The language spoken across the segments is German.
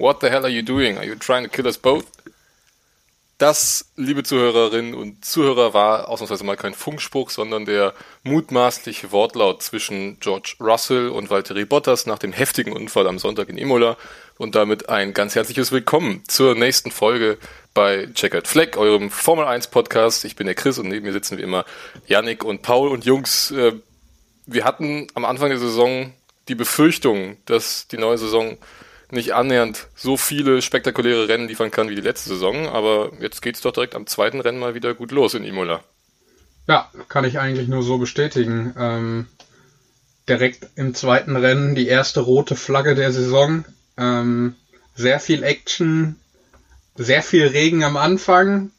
What the hell are you doing? Are you trying to kill us both? Das, liebe Zuhörerinnen und Zuhörer, war ausnahmsweise mal kein Funkspruch, sondern der mutmaßliche Wortlaut zwischen George Russell und Valtteri Bottas nach dem heftigen Unfall am Sonntag in Imola. Und damit ein ganz herzliches Willkommen zur nächsten Folge bei Checkered Flag, eurem Formel 1 Podcast. Ich bin der Chris und neben mir sitzen wie immer Yannick und Paul und Jungs. Äh, wir hatten am Anfang der Saison die Befürchtung, dass die neue Saison nicht annähernd so viele spektakuläre Rennen liefern kann wie die letzte Saison, aber jetzt geht es doch direkt am zweiten Rennen mal wieder gut los in Imola. Ja, kann ich eigentlich nur so bestätigen. Ähm, direkt im zweiten Rennen die erste rote Flagge der Saison. Ähm, sehr viel Action, sehr viel Regen am Anfang,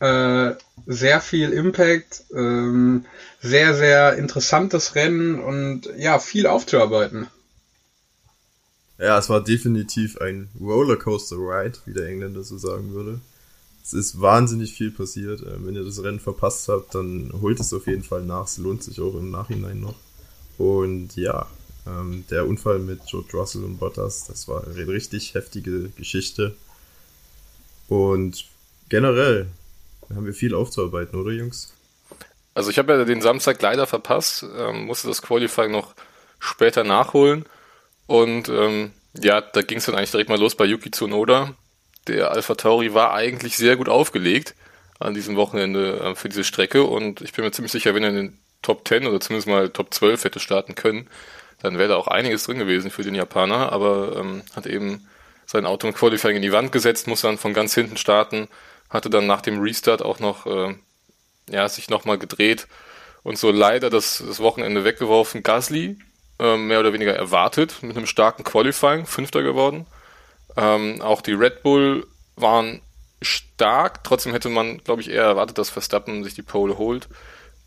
äh, sehr viel Impact, ähm, sehr, sehr interessantes Rennen und ja, viel aufzuarbeiten. Ja, es war definitiv ein Rollercoaster-Ride, wie der Engländer so sagen würde. Es ist wahnsinnig viel passiert. Ähm, wenn ihr das Rennen verpasst habt, dann holt es auf jeden Fall nach. Es lohnt sich auch im Nachhinein noch. Und ja, ähm, der Unfall mit George Russell und Bottas, das war eine richtig heftige Geschichte. Und generell haben wir viel aufzuarbeiten, oder Jungs? Also ich habe ja den Samstag leider verpasst, ähm, musste das Qualifying noch später nachholen. Und ähm, ja, da ging es dann eigentlich direkt mal los bei Yuki Tsunoda. Der Alpha Tauri war eigentlich sehr gut aufgelegt an diesem Wochenende äh, für diese Strecke und ich bin mir ziemlich sicher, wenn er in den Top 10 oder zumindest mal Top 12 hätte starten können, dann wäre da auch einiges drin gewesen für den Japaner, aber ähm, hat eben sein Auto im Qualifying in die Wand gesetzt, musste dann von ganz hinten starten, hatte dann nach dem Restart auch noch, äh, ja, sich nochmal gedreht und so leider das, das Wochenende weggeworfen. Gasly mehr oder weniger erwartet, mit einem starken Qualifying, Fünfter geworden. Ähm, auch die Red Bull waren stark, trotzdem hätte man, glaube ich, eher erwartet, dass Verstappen sich die Pole holt.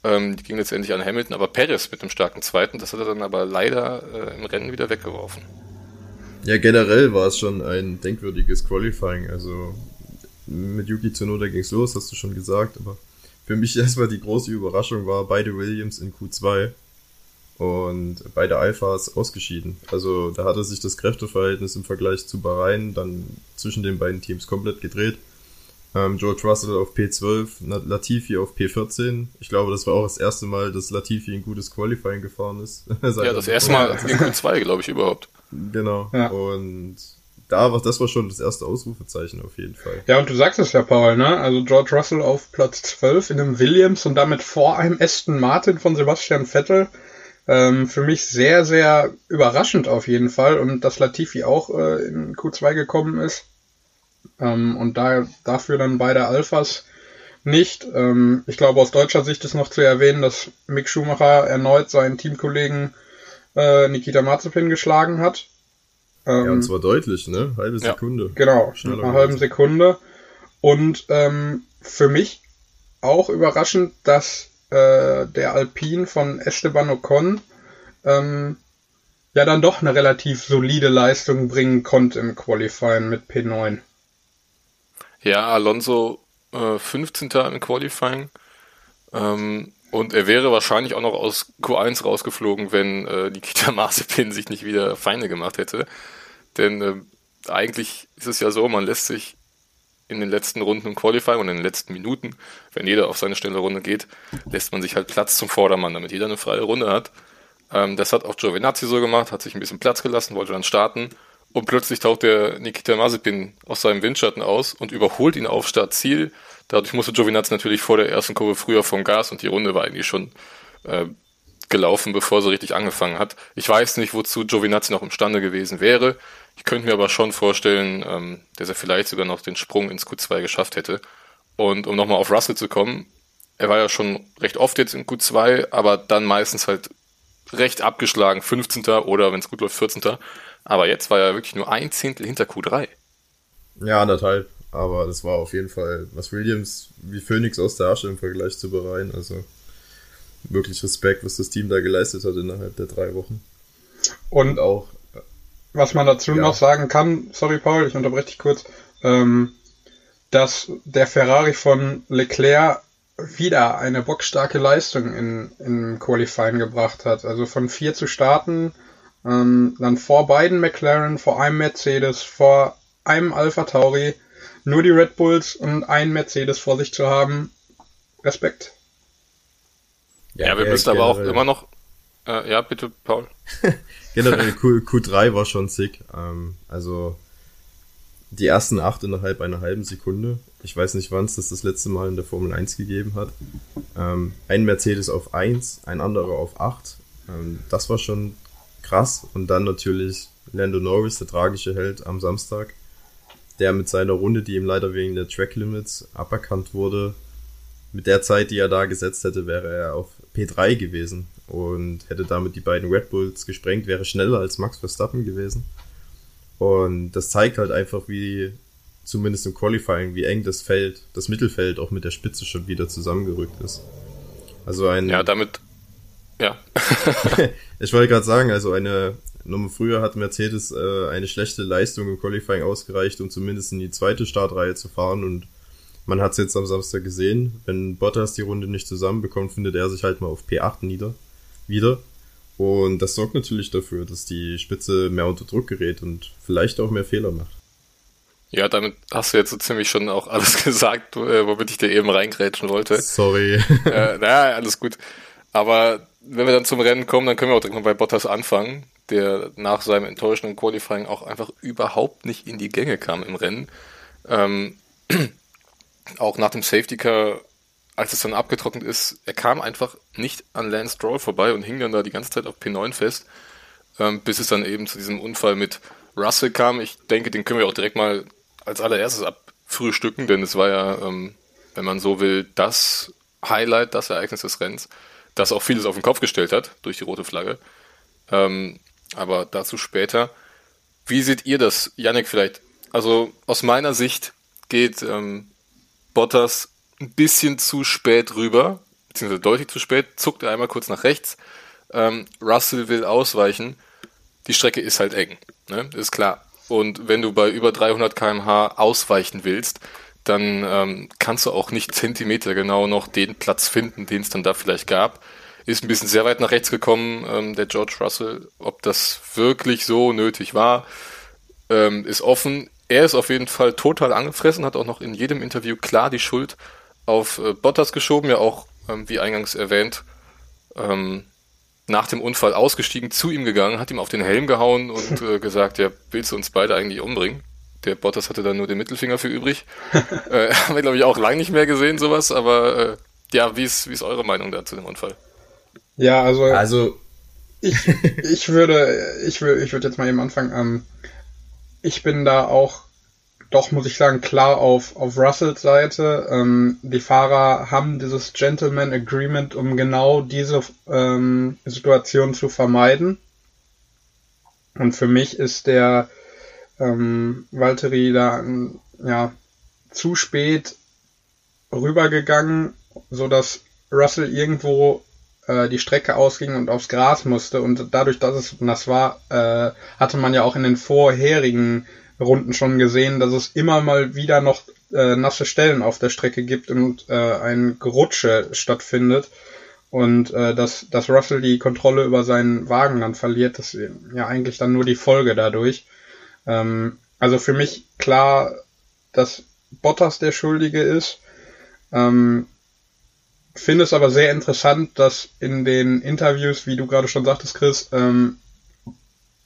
Ähm, die ging letztendlich an Hamilton, aber Perez mit einem starken Zweiten, das hat er dann aber leider äh, im Rennen wieder weggeworfen. Ja, generell war es schon ein denkwürdiges Qualifying. Also mit Yuki Tsunoda ging es los, hast du schon gesagt, aber für mich erstmal die große Überraschung war beide Williams in Q2 und beide Alphas ausgeschieden. Also da hatte sich das Kräfteverhältnis im Vergleich zu Bahrain dann zwischen den beiden Teams komplett gedreht. Ähm, George Russell auf P12, Latifi auf P14. Ich glaube, das war auch das erste Mal, dass Latifi ein gutes Qualifying gefahren ist. ja, das erste Mal in Q2, glaube ich, überhaupt. Genau. Ja. Und da war, das war schon das erste Ausrufezeichen auf jeden Fall. Ja, und du sagst es ja, Paul, ne? Also George Russell auf Platz 12 in einem Williams und damit vor einem Aston Martin von Sebastian Vettel. Ähm, für mich sehr, sehr überraschend auf jeden Fall und dass Latifi auch äh, in Q2 gekommen ist. Ähm, und da, dafür dann beide Alphas nicht. Ähm, ich glaube, aus deutscher Sicht ist noch zu erwähnen, dass Mick Schumacher erneut seinen Teamkollegen äh, Nikita Mazepin geschlagen hat. Ähm, ja, und zwar deutlich, ne? Halbe Sekunde. Ja, genau, Schneller eine halbe Sekunde. Und ähm, für mich auch überraschend, dass äh, der Alpin von Esteban Ocon ähm, ja dann doch eine relativ solide Leistung bringen konnte im Qualifying mit P9. Ja, Alonso äh, 15. im Qualifying. Ähm, und er wäre wahrscheinlich auch noch aus Q1 rausgeflogen, wenn äh, Nikita Mazepin sich nicht wieder Feinde gemacht hätte. Denn äh, eigentlich ist es ja so, man lässt sich in den letzten Runden im Qualifying und in den letzten Minuten, wenn jeder auf seine schnelle Runde geht, lässt man sich halt Platz zum Vordermann, damit jeder eine freie Runde hat. Ähm, das hat auch Giovinazzi so gemacht, hat sich ein bisschen Platz gelassen, wollte dann starten und plötzlich taucht der Nikita Mazepin aus seinem Windschatten aus und überholt ihn auf Startziel. Dadurch musste Giovinazzi natürlich vor der ersten Kurve früher vom Gas und die Runde war eigentlich schon äh, gelaufen, bevor sie richtig angefangen hat. Ich weiß nicht, wozu Giovinazzi noch imstande gewesen wäre. Ich könnte mir aber schon vorstellen, ähm, dass er vielleicht sogar noch den Sprung ins Q2 geschafft hätte. Und um nochmal auf Russell zu kommen, er war ja schon recht oft jetzt in Q2, aber dann meistens halt recht abgeschlagen, 15. oder wenn es gut läuft, 14. Aber jetzt war er wirklich nur ein Zehntel hinter Q3. Ja, anderthalb. Aber das war auf jeden Fall, was Williams wie Phoenix aus der Asche im Vergleich zu Bahrain. Also wirklich Respekt, was das Team da geleistet hat innerhalb der drei Wochen. Und auch was man dazu ja. noch sagen kann, sorry Paul, ich unterbreche dich kurz, ähm, dass der Ferrari von Leclerc wieder eine bockstarke Leistung in, in Qualifying gebracht hat. Also von vier zu starten, ähm, dann vor beiden McLaren, vor einem Mercedes, vor einem Alpha Tauri nur die Red Bulls und einen Mercedes vor sich zu haben, Respekt. Ja, ja wir müssen aber auch immer noch. Äh, ja, bitte, Paul. generell Q, Q3 war schon sick. Ähm, also die ersten acht innerhalb einer halben Sekunde. Ich weiß nicht, wann es das das letzte Mal in der Formel 1 gegeben hat. Ähm, ein Mercedes auf 1, ein anderer auf 8. Ähm, das war schon krass. Und dann natürlich Lando Norris, der tragische Held am Samstag, der mit seiner Runde, die ihm leider wegen der Track Limits aberkannt wurde, mit der Zeit, die er da gesetzt hätte, wäre er auf P3 gewesen und hätte damit die beiden Red Bulls gesprengt, wäre schneller als Max Verstappen gewesen. Und das zeigt halt einfach, wie zumindest im Qualifying, wie eng das Feld, das Mittelfeld auch mit der Spitze schon wieder zusammengerückt ist. Also ein. Ja, damit. Ja. ich wollte gerade sagen, also eine. Nummer früher hat Mercedes äh, eine schlechte Leistung im Qualifying ausgereicht, um zumindest in die zweite Startreihe zu fahren und man hat es jetzt am Samstag gesehen. Wenn Bottas die Runde nicht zusammenbekommt, findet er sich halt mal auf P8 nieder. Wieder. Und das sorgt natürlich dafür, dass die Spitze mehr unter Druck gerät und vielleicht auch mehr Fehler macht. Ja, damit hast du jetzt so ziemlich schon auch alles gesagt, äh, womit ich dir eben reingrätschen wollte. Sorry. äh, naja, alles gut. Aber wenn wir dann zum Rennen kommen, dann können wir auch direkt mal bei Bottas anfangen, der nach seinem enttäuschenden Qualifying auch einfach überhaupt nicht in die Gänge kam im Rennen. Ähm, auch nach dem Safety Car als es dann abgetrocknet ist, er kam einfach nicht an Lance Stroll vorbei und hing dann da die ganze Zeit auf P9 fest, ähm, bis es dann eben zu diesem Unfall mit Russell kam. Ich denke, den können wir auch direkt mal als allererstes abfrühstücken, denn es war ja, ähm, wenn man so will, das Highlight, das Ereignis des Rennens, das auch vieles auf den Kopf gestellt hat durch die rote Flagge. Ähm, aber dazu später. Wie seht ihr das, Yannick, vielleicht? Also aus meiner Sicht geht ähm, Bottas ein bisschen zu spät rüber, beziehungsweise deutlich zu spät, zuckt er einmal kurz nach rechts. Ähm, Russell will ausweichen. Die Strecke ist halt eng, ne? ist klar. Und wenn du bei über 300 km/h ausweichen willst, dann ähm, kannst du auch nicht Zentimeter genau noch den Platz finden, den es dann da vielleicht gab. Ist ein bisschen sehr weit nach rechts gekommen, ähm, der George Russell. Ob das wirklich so nötig war, ähm, ist offen. Er ist auf jeden Fall total angefressen, hat auch noch in jedem Interview klar die Schuld auf äh, Bottas geschoben, ja auch, ähm, wie eingangs erwähnt, ähm, nach dem Unfall ausgestiegen, zu ihm gegangen, hat ihm auf den Helm gehauen und äh, gesagt, ja, willst du uns beide eigentlich umbringen? Der Bottas hatte dann nur den Mittelfinger für übrig. äh, haben wir, glaube ich, auch lange nicht mehr gesehen, sowas, aber äh, ja, wie ist, wie ist eure Meinung da zu dem Unfall? Ja, also, also ich, ich würde, ich würde, ich würde jetzt mal eben anfangen. Ähm, ich bin da auch doch, muss ich sagen, klar auf, auf Russells Seite. Ähm, die Fahrer haben dieses Gentleman Agreement, um genau diese ähm, Situation zu vermeiden. Und für mich ist der ähm, Valtteri da ja, zu spät rübergegangen, so dass Russell irgendwo äh, die Strecke ausging und aufs Gras musste. Und dadurch, dass es nass war, äh, hatte man ja auch in den vorherigen Runden schon gesehen, dass es immer mal wieder noch äh, nasse Stellen auf der Strecke gibt und äh, ein Gerutsche stattfindet und äh, dass, dass Russell die Kontrolle über seinen Wagen dann verliert, das ist ja eigentlich dann nur die Folge dadurch. Ähm, also für mich klar, dass Bottas der Schuldige ist. Ähm, finde es aber sehr interessant, dass in den Interviews, wie du gerade schon sagtest, Chris, ähm,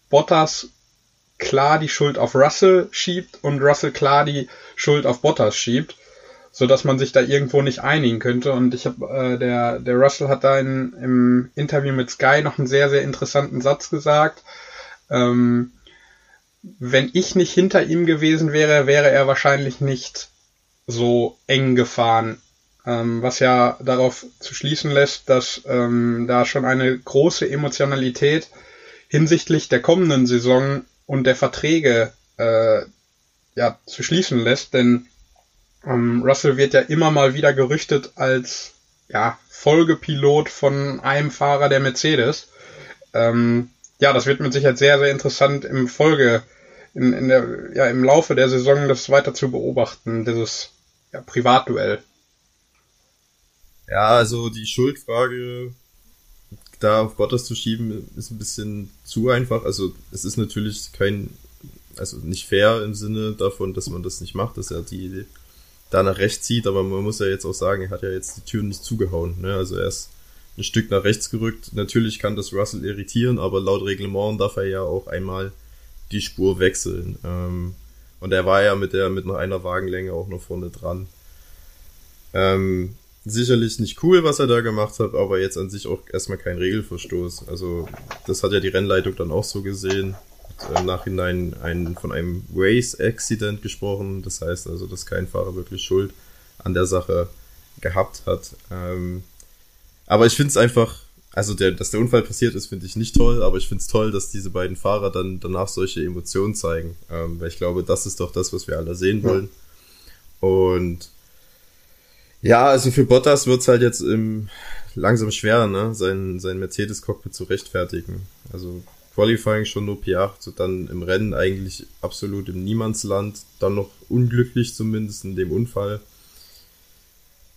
Bottas klar die Schuld auf Russell schiebt und Russell klar die Schuld auf Bottas schiebt, so dass man sich da irgendwo nicht einigen könnte. Und ich habe äh, der der Russell hat da in, im Interview mit Sky noch einen sehr sehr interessanten Satz gesagt. Ähm, wenn ich nicht hinter ihm gewesen wäre, wäre er wahrscheinlich nicht so eng gefahren. Ähm, was ja darauf zu schließen lässt, dass ähm, da schon eine große Emotionalität hinsichtlich der kommenden Saison und der Verträge äh, ja, zu schließen lässt, denn ähm, Russell wird ja immer mal wieder gerüchtet als ja, Folgepilot von einem Fahrer der Mercedes. Ähm, ja, das wird mit Sicherheit sehr, sehr interessant im Folge, in, in der, ja, im Laufe der Saison das weiter zu beobachten, dieses ja, Privatduell. Ja, also die Schuldfrage da auf Bottas zu schieben, ist ein bisschen zu einfach. Also es ist natürlich kein also nicht fair im Sinne davon, dass man das nicht macht, dass er die da nach rechts zieht, aber man muss ja jetzt auch sagen, er hat ja jetzt die Türen nicht zugehauen. Ne? Also er ist ein Stück nach rechts gerückt. Natürlich kann das Russell irritieren, aber laut Reglement darf er ja auch einmal die Spur wechseln. Ähm, und er war ja mit der mit noch einer Wagenlänge auch noch vorne dran. Ähm, sicherlich nicht cool, was er da gemacht hat, aber jetzt an sich auch erstmal kein Regelverstoß. Also das hat ja die Rennleitung dann auch so gesehen. Im Nachhinein ein, von einem Race-Accident gesprochen. Das heißt also, dass kein Fahrer wirklich Schuld an der Sache gehabt hat. Ähm, aber ich finde es einfach, also der, dass der Unfall passiert ist, finde ich nicht toll, aber ich finde es toll, dass diese beiden Fahrer dann danach solche Emotionen zeigen. Ähm, weil ich glaube, das ist doch das, was wir alle sehen wollen. Und ja, also für Bottas wird's halt jetzt im, langsam schwer, ne, sein, sein Mercedes-Cockpit zu rechtfertigen. Also Qualifying schon nur P8, so dann im Rennen eigentlich absolut im Niemandsland, dann noch unglücklich zumindest in dem Unfall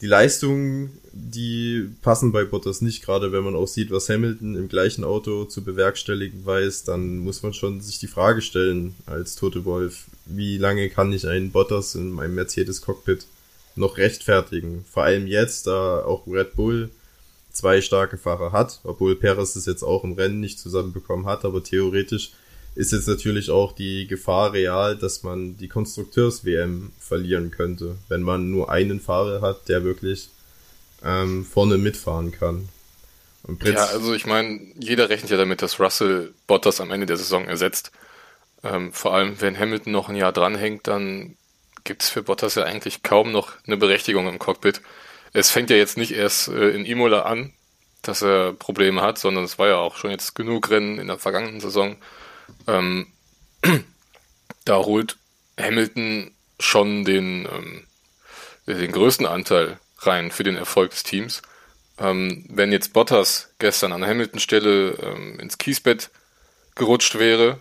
die Leistungen, die passen bei Bottas nicht, gerade wenn man auch sieht, was Hamilton im gleichen Auto zu bewerkstelligen weiß, dann muss man schon sich die Frage stellen als Tote Wolf, wie lange kann ich einen Bottas in meinem Mercedes-Cockpit noch rechtfertigen? Vor allem jetzt, da auch Red Bull zwei starke Fahrer hat, obwohl Perez es jetzt auch im Rennen nicht zusammenbekommen hat, aber theoretisch ist jetzt natürlich auch die Gefahr real, dass man die Konstrukteurs-WM verlieren könnte, wenn man nur einen Fahrer hat, der wirklich ähm, vorne mitfahren kann. ja, also ich meine, jeder rechnet ja damit, dass Russell Bottas am Ende der Saison ersetzt. Ähm, vor allem, wenn Hamilton noch ein Jahr dranhängt, dann gibt es für Bottas ja eigentlich kaum noch eine Berechtigung im Cockpit. Es fängt ja jetzt nicht erst äh, in Imola an, dass er Probleme hat, sondern es war ja auch schon jetzt genug Rennen in der vergangenen Saison, ähm, da holt Hamilton schon den, ähm, den größten Anteil rein für den Erfolg des Teams. Ähm, wenn jetzt Bottas gestern an Hamilton Stelle ähm, ins Kiesbett gerutscht wäre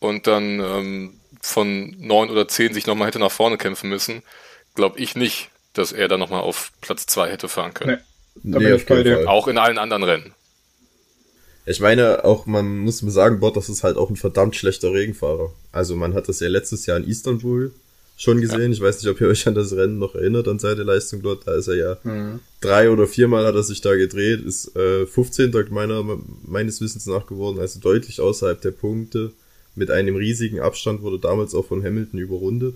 und dann ähm, von neun oder zehn sich nochmal hätte nach vorne kämpfen müssen, glaube ich nicht, dass er da nochmal auf Platz zwei hätte fahren können. Nee, da nee, bin ich bei dir. Auch in allen anderen Rennen. Ich meine, auch man muss mir sagen, Bottas ist halt auch ein verdammt schlechter Regenfahrer. Also man hat das ja letztes Jahr in Istanbul schon gesehen. Ja. Ich weiß nicht, ob ihr euch an das Rennen noch erinnert, an seine Leistung dort. Da ist er ja mhm. drei oder viermal hat er sich da gedreht, ist äh, 15. meiner, meines Wissens nach geworden, also deutlich außerhalb der Punkte. Mit einem riesigen Abstand wurde damals auch von Hamilton überrundet.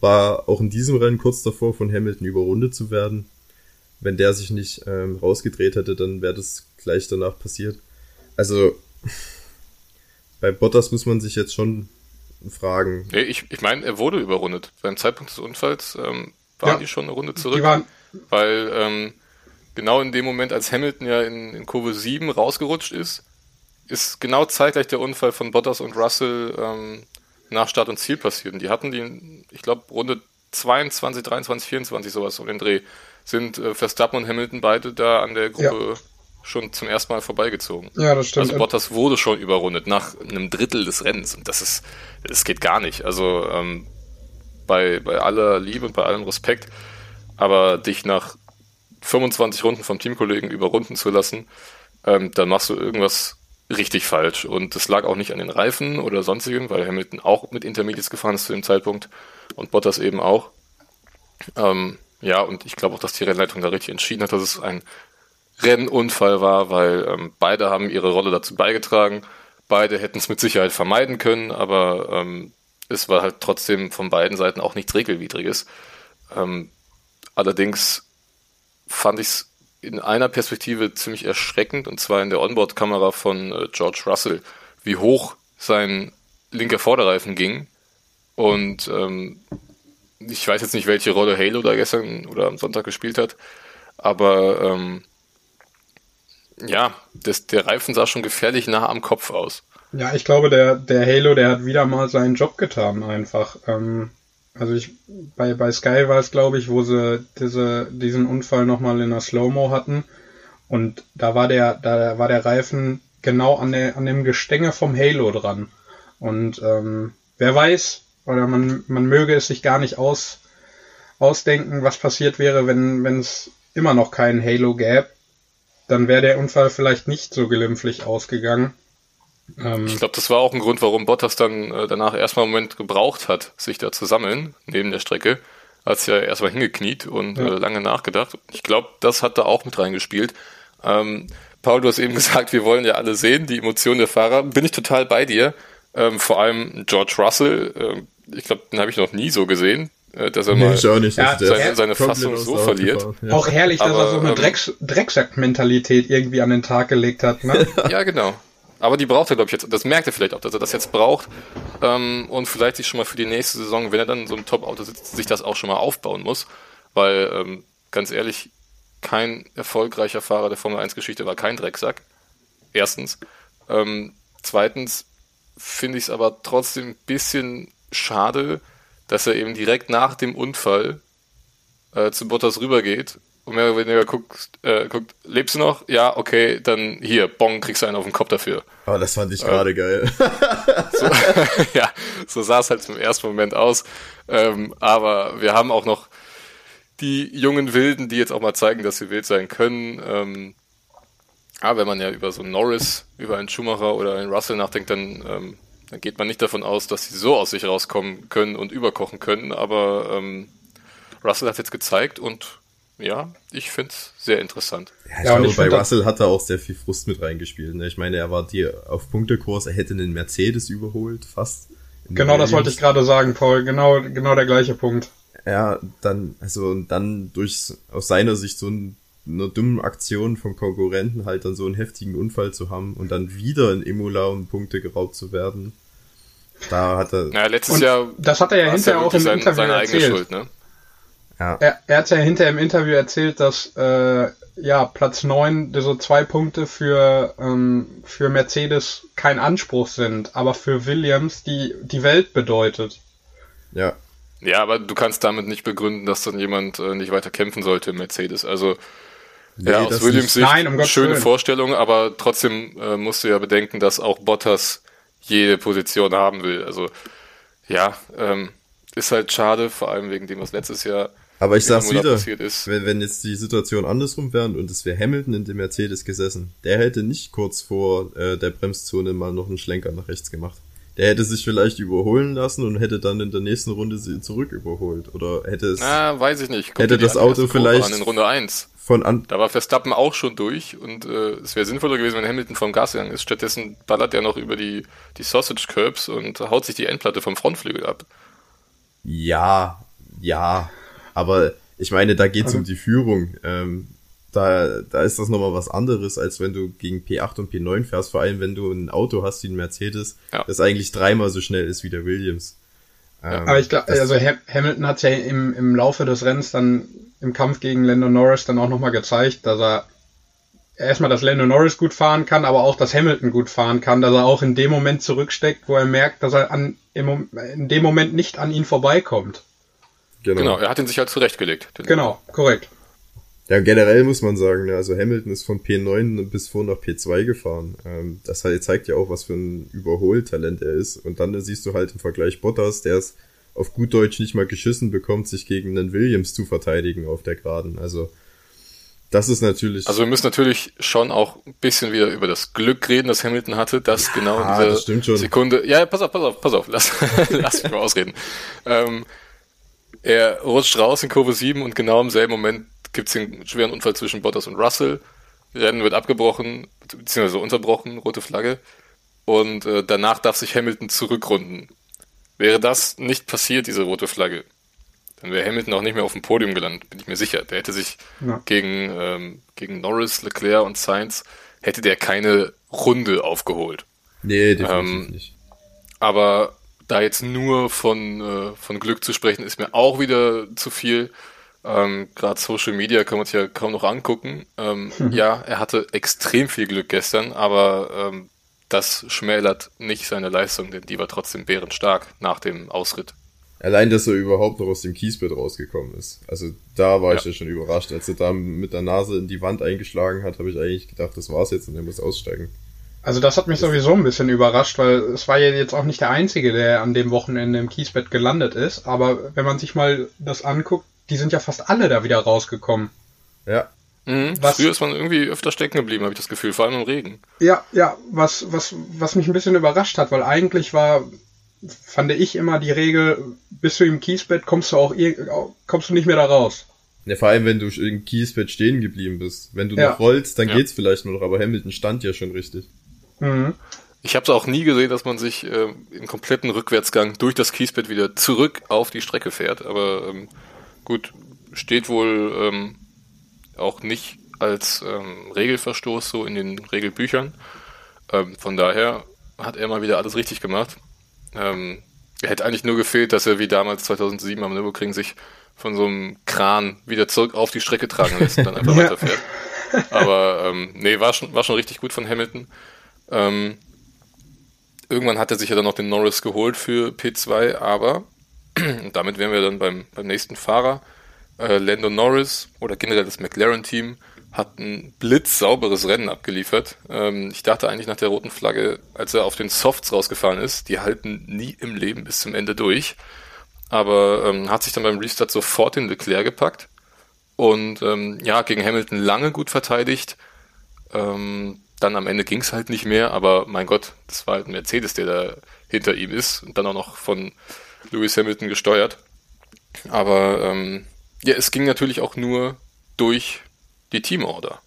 War auch in diesem Rennen kurz davor, von Hamilton überrundet zu werden. Wenn der sich nicht ähm, rausgedreht hätte, dann wäre das gleich danach passiert. Also, bei Bottas muss man sich jetzt schon fragen. Nee, ich, ich meine, er wurde überrundet. Beim Zeitpunkt des Unfalls ähm, waren ja, die schon eine Runde zurück. Die waren weil ähm, genau in dem Moment, als Hamilton ja in, in Kurve 7 rausgerutscht ist, ist genau zeitgleich der Unfall von Bottas und Russell ähm, nach Start und Ziel passiert. Und die hatten die, ich glaube, Runde 22, 23, 24 sowas um den Dreh, sind äh, Verstappen und Hamilton beide da an der Gruppe ja schon zum ersten Mal vorbeigezogen. Ja, das stimmt. Also Bottas wurde schon überrundet nach einem Drittel des Rennens und das ist, das geht gar nicht. Also ähm, bei, bei aller Liebe und bei allem Respekt, aber dich nach 25 Runden vom Teamkollegen überrunden zu lassen, ähm, dann machst du irgendwas richtig falsch. Und das lag auch nicht an den Reifen oder sonstigen, weil Hamilton auch mit Intermediates gefahren ist zu dem Zeitpunkt und Bottas eben auch. Ähm, ja, und ich glaube auch, dass die Rennleitung da richtig entschieden hat, dass es ein Rennunfall war, weil ähm, beide haben ihre Rolle dazu beigetragen. Beide hätten es mit Sicherheit vermeiden können, aber ähm, es war halt trotzdem von beiden Seiten auch nichts Regelwidriges. Ähm, allerdings fand ich es in einer Perspektive ziemlich erschreckend, und zwar in der Onboard-Kamera von äh, George Russell, wie hoch sein linker Vorderreifen ging. Und ähm, ich weiß jetzt nicht, welche Rolle Halo da gestern oder am Sonntag gespielt hat, aber ähm, ja, das, der Reifen sah schon gefährlich nah am Kopf aus. Ja, ich glaube, der, der Halo, der hat wieder mal seinen Job getan, einfach. Ähm, also ich, bei, bei Sky war es, glaube ich, wo sie diese, diesen Unfall nochmal in der Slow-Mo hatten. Und da war der, da war der Reifen genau an, der, an dem Gestänge vom Halo dran. Und ähm, wer weiß, oder man, man möge es sich gar nicht aus, ausdenken, was passiert wäre, wenn es immer noch keinen Halo gäbe dann wäre der Unfall vielleicht nicht so glimpflich ausgegangen. Ähm, ich glaube, das war auch ein Grund, warum Bottas dann äh, danach erstmal einen Moment gebraucht hat, sich da zu sammeln, neben der Strecke. Hat sich ja erstmal hingekniet und ja. äh, lange nachgedacht. Ich glaube, das hat da auch mit reingespielt. Ähm, Paul, du hast eben gesagt, wir wollen ja alle sehen, die Emotionen der Fahrer. Bin ich total bei dir. Ähm, vor allem George Russell, äh, ich glaube, den habe ich noch nie so gesehen, äh, dass er nee, mal nicht, ja, seine, seine Fassung so verliert. Ja. Auch herrlich, dass Aber, er so eine ähm, Drecks Drecksack-Mentalität irgendwie an den Tag gelegt hat. Ne? ja, genau. Aber die braucht er, glaube ich, jetzt. Das merkt er vielleicht auch, dass er das jetzt braucht. Ähm, und vielleicht sich schon mal für die nächste Saison, wenn er dann in so einem Top-Auto sitzt, sich das auch schon mal aufbauen muss. Weil, ähm, ganz ehrlich, kein erfolgreicher Fahrer der Formel 1-Geschichte war kein Drecksack. Erstens. Ähm, zweitens finde ich es aber trotzdem ein bisschen schade, dass er eben direkt nach dem Unfall äh, zu Bottas rübergeht und mehr oder weniger guckt, äh, guckt, lebst du noch? Ja, okay, dann hier, Bong, kriegst du einen auf den Kopf dafür. Aber oh, das fand ich gerade äh, geil. so, ja, so sah es halt im ersten Moment aus. Ähm, aber wir haben auch noch die jungen Wilden, die jetzt auch mal zeigen, dass sie wild sein können. Ähm, aber wenn man ja über so einen Norris, über einen Schumacher oder einen Russell nachdenkt, dann, ähm, dann geht man nicht davon aus, dass sie so aus sich rauskommen können und überkochen können. Aber ähm, Russell hat jetzt gezeigt und ja, ich finde es sehr interessant. Ja, ich ja, glaube, ich bei Russell hat er auch sehr viel Frust mit reingespielt. Ne? Ich meine, er war die auf Punktekurs, er hätte einen Mercedes überholt, fast. Genau, das wollte ich gerade sagen, Paul. Genau, genau der gleiche Punkt. Ja, dann, also dann durch aus seiner Sicht so ein, eine dumme Aktion vom Konkurrenten halt dann so einen heftigen Unfall zu haben und dann wieder in Imola um Punkte geraubt zu werden. Da hat er. Ja, letztes Jahr. Das hat er ja hinterher auch im sein, Interview seine erzählt. eigene Schuld, ne? Ja. Er, er hat ja hinterher im Interview erzählt, dass äh, ja Platz 9 so zwei Punkte für, ähm, für Mercedes kein Anspruch sind, aber für Williams die die Welt bedeutet. Ja. Ja, aber du kannst damit nicht begründen, dass dann jemand äh, nicht weiter kämpfen sollte im Mercedes. Also nee, ja, aus Williams Sicht Nein, um schöne Willen. Vorstellung, aber trotzdem äh, musst du ja bedenken, dass auch Bottas jede Position haben will. Also ja, ähm, ist halt schade, vor allem wegen dem, was letztes Jahr aber ich sag's wieder, wenn, wenn jetzt die Situation andersrum wäre und es wäre Hamilton in dem Mercedes gesessen, der hätte nicht kurz vor äh, der Bremszone mal noch einen Schlenker nach rechts gemacht. Der hätte sich vielleicht überholen lassen und hätte dann in der nächsten Runde sie zurück überholt. Oder hätte es. Ah, weiß ich nicht. Kommt hätte das Auto vielleicht. An in Runde 1. Von an da war Verstappen auch schon durch und äh, es wäre sinnvoller gewesen, wenn Hamilton vom Gas gegangen ist. Stattdessen ballert er noch über die, die Sausage Curbs und haut sich die Endplatte vom Frontflügel ab. Ja, ja. Aber ich meine, da geht's okay. um die Führung. Ähm, da, da ist das nochmal was anderes, als wenn du gegen P8 und P9 fährst, vor allem wenn du ein Auto hast wie ein Mercedes, ja. das eigentlich dreimal so schnell ist wie der Williams. Ähm, Aber ich glaube, also Hamilton hat ja im, im Laufe des Rennens dann im Kampf gegen Lando Norris dann auch nochmal gezeigt, dass er erstmal, dass Lando Norris gut fahren kann, aber auch, dass Hamilton gut fahren kann, dass er auch in dem Moment zurücksteckt, wo er merkt, dass er an, im, in dem Moment nicht an ihn vorbeikommt. Genau. genau, er hat ihn sich halt zurechtgelegt. Genau, korrekt. Ja, generell muss man sagen, ne, also Hamilton ist von P9 bis vor nach P2 gefahren. Ähm, das halt zeigt ja auch, was für ein Überholtalent er ist. Und dann siehst du halt im Vergleich Bottas, der es auf gut Deutsch nicht mal geschissen bekommt, sich gegen einen Williams zu verteidigen auf der Geraden. Also das ist natürlich. Also wir müssen natürlich schon auch ein bisschen wieder über das Glück reden, das Hamilton hatte, dass ja, genau diese Sekunde. Ja, pass auf, pass auf, pass auf, lass, lass mich mal ausreden. Ähm, er rutscht raus in Kurve 7 und genau im selben Moment gibt es einen schweren Unfall zwischen Bottas und Russell. Rennen wird abgebrochen, beziehungsweise unterbrochen, rote Flagge. Und äh, danach darf sich Hamilton zurückrunden. Wäre das nicht passiert, diese rote Flagge, dann wäre Hamilton auch nicht mehr auf dem Podium gelandet, bin ich mir sicher. Der hätte sich ja. gegen, ähm, gegen Norris, Leclerc und Sainz, hätte der keine Runde aufgeholt. Nee, definitiv ähm, nicht. Aber da jetzt nur von, äh, von Glück zu sprechen, ist mir auch wieder zu viel. Ähm, Gerade Social Media kann man sich ja kaum noch angucken. Ähm, mhm. Ja, er hatte extrem viel Glück gestern, aber ähm, das schmälert nicht seine Leistung, denn die war trotzdem bärenstark nach dem Ausritt. Allein, dass er überhaupt noch aus dem Kiesbett rausgekommen ist. Also da war ja. ich ja schon überrascht. Als er da mit der Nase in die Wand eingeschlagen hat, habe ich eigentlich gedacht, das war's jetzt und er muss aussteigen. Also das hat mich sowieso ein bisschen überrascht, weil es war ja jetzt auch nicht der Einzige, der an dem Wochenende im Kiesbett gelandet ist. Aber wenn man sich mal das anguckt, die sind ja fast alle da wieder rausgekommen. Ja. Mhm. Was, Früher ist man irgendwie öfter stecken geblieben, habe ich das Gefühl, vor allem im Regen. Ja, ja, was, was, was mich ein bisschen überrascht hat, weil eigentlich war, fand ich immer die Regel, bist du im Kiesbett, kommst du auch, kommst du nicht mehr da raus. Ja, vor allem, wenn du im Kiesbett stehen geblieben bist. Wenn du ja. noch rollst, dann ja. geht's vielleicht nur noch, aber Hamilton stand ja schon richtig. Mhm. Ich habe es auch nie gesehen, dass man sich äh, im kompletten Rückwärtsgang durch das Kiesbett wieder zurück auf die Strecke fährt. Aber ähm, gut, steht wohl ähm, auch nicht als ähm, Regelverstoß so in den Regelbüchern. Ähm, von daher hat er mal wieder alles richtig gemacht. Ähm, er hätte eigentlich nur gefehlt, dass er wie damals 2007 am Nürburgring sich von so einem Kran wieder zurück auf die Strecke tragen lässt und dann einfach ja. weiterfährt. Aber ähm, nee, war schon, war schon richtig gut von Hamilton. Ähm, irgendwann hat er sich ja dann noch den Norris geholt für P2, aber und damit wären wir dann beim, beim nächsten Fahrer. Äh, Lando Norris oder generell das McLaren-Team hat ein blitzsauberes Rennen abgeliefert. Ähm, ich dachte eigentlich nach der roten Flagge, als er auf den Softs rausgefahren ist, die halten nie im Leben bis zum Ende durch. Aber ähm, hat sich dann beim Restart sofort in Leclerc gepackt und ähm, ja, gegen Hamilton lange gut verteidigt. Ähm, dann am Ende ging es halt nicht mehr, aber mein Gott, das war halt ein Mercedes, der da hinter ihm ist und dann auch noch von Lewis Hamilton gesteuert. Aber ähm, ja, es ging natürlich auch nur durch die Teamorder.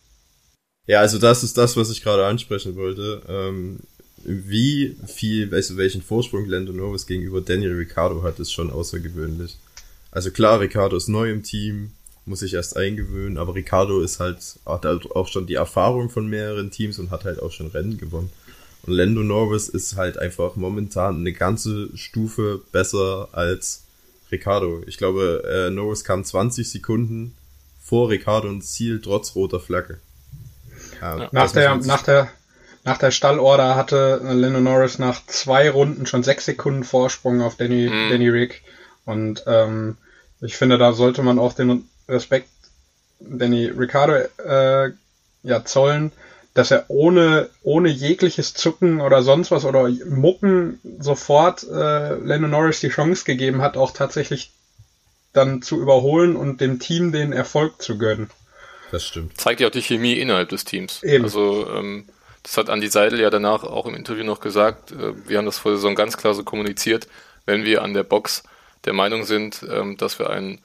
Ja, also das ist das, was ich gerade ansprechen wollte. Ähm, wie viel, du, welchen Vorsprung Lando Norris gegenüber Daniel Ricciardo hat, ist schon außergewöhnlich. Also klar, Ricciardo ist neu im Team, muss sich erst eingewöhnen, aber Ricciardo ist halt, hat halt auch schon die Erfahrung von mehreren Teams und hat halt auch schon Rennen gewonnen. Und Lando Norris ist halt einfach momentan eine ganze Stufe besser als Ricciardo. Ich glaube, äh, Norris kam 20 Sekunden vor Ricardo ins Ziel, trotz roter Flagge. Ja, nach, der, nach, der, nach der Stallorder hatte Lando Norris nach zwei Runden schon sechs Sekunden Vorsprung auf Danny, mhm. Danny Rick. Und ähm, ich finde, da sollte man auch den Respekt Danny Ricardo äh, ja, zollen, dass er ohne, ohne jegliches Zucken oder sonst was oder Mucken sofort äh, Lando Norris die Chance gegeben hat, auch tatsächlich dann zu überholen und dem Team den Erfolg zu gönnen. Das stimmt. Zeigt ja auch die Chemie innerhalb des Teams. Eben. Also ähm, das hat Andy Seidel ja danach auch im Interview noch gesagt. Äh, wir haben das vor der Saison ganz klar so kommuniziert, wenn wir an der Box der Meinung sind, ähm, dass wir einen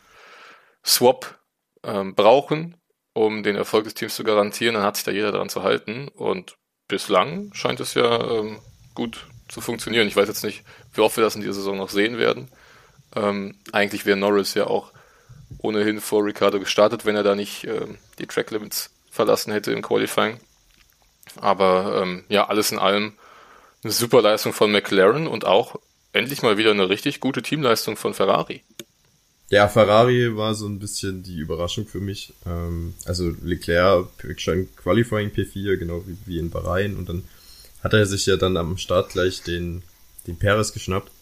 Swap ähm, brauchen, um den Erfolg des Teams zu garantieren, dann hat sich da jeder daran zu halten. Und bislang scheint es ja ähm, gut zu funktionieren. Ich weiß jetzt nicht, wie oft wir das in dieser Saison noch sehen werden. Ähm, eigentlich wäre Norris ja auch ohnehin vor Ricardo gestartet, wenn er da nicht ähm, die Track Limits verlassen hätte im Qualifying. Aber ähm, ja, alles in allem eine super Leistung von McLaren und auch endlich mal wieder eine richtig gute Teamleistung von Ferrari. Ja, Ferrari war so ein bisschen die Überraschung für mich. Ähm, also Leclerc schon Qualifying P4, genau wie, wie in Bahrain. Und dann hat er sich ja dann am Start gleich den, den Perez geschnappt.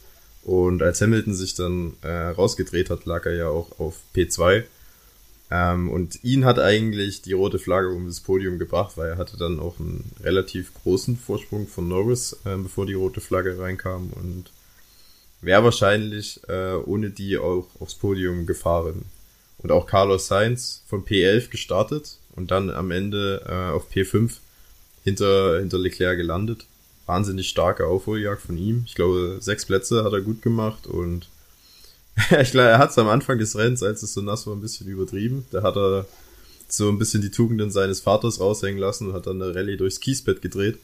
Und als Hamilton sich dann äh, rausgedreht hat, lag er ja auch auf P2. Ähm, und ihn hat eigentlich die rote Flagge um das Podium gebracht, weil er hatte dann auch einen relativ großen Vorsprung von Norris, äh, bevor die rote Flagge reinkam. Und wäre wahrscheinlich äh, ohne die auch aufs Podium gefahren. Und auch Carlos Sainz von P11 gestartet und dann am Ende äh, auf P5 hinter, hinter Leclerc gelandet wahnsinnig starke Aufholjagd von ihm. Ich glaube, sechs Plätze hat er gut gemacht und ich glaube, er hat es am Anfang des Rennens, als es so nass war, ein bisschen übertrieben. Da hat er so ein bisschen die Tugenden seines Vaters raushängen lassen und hat dann eine Rallye durchs Kiesbett gedreht.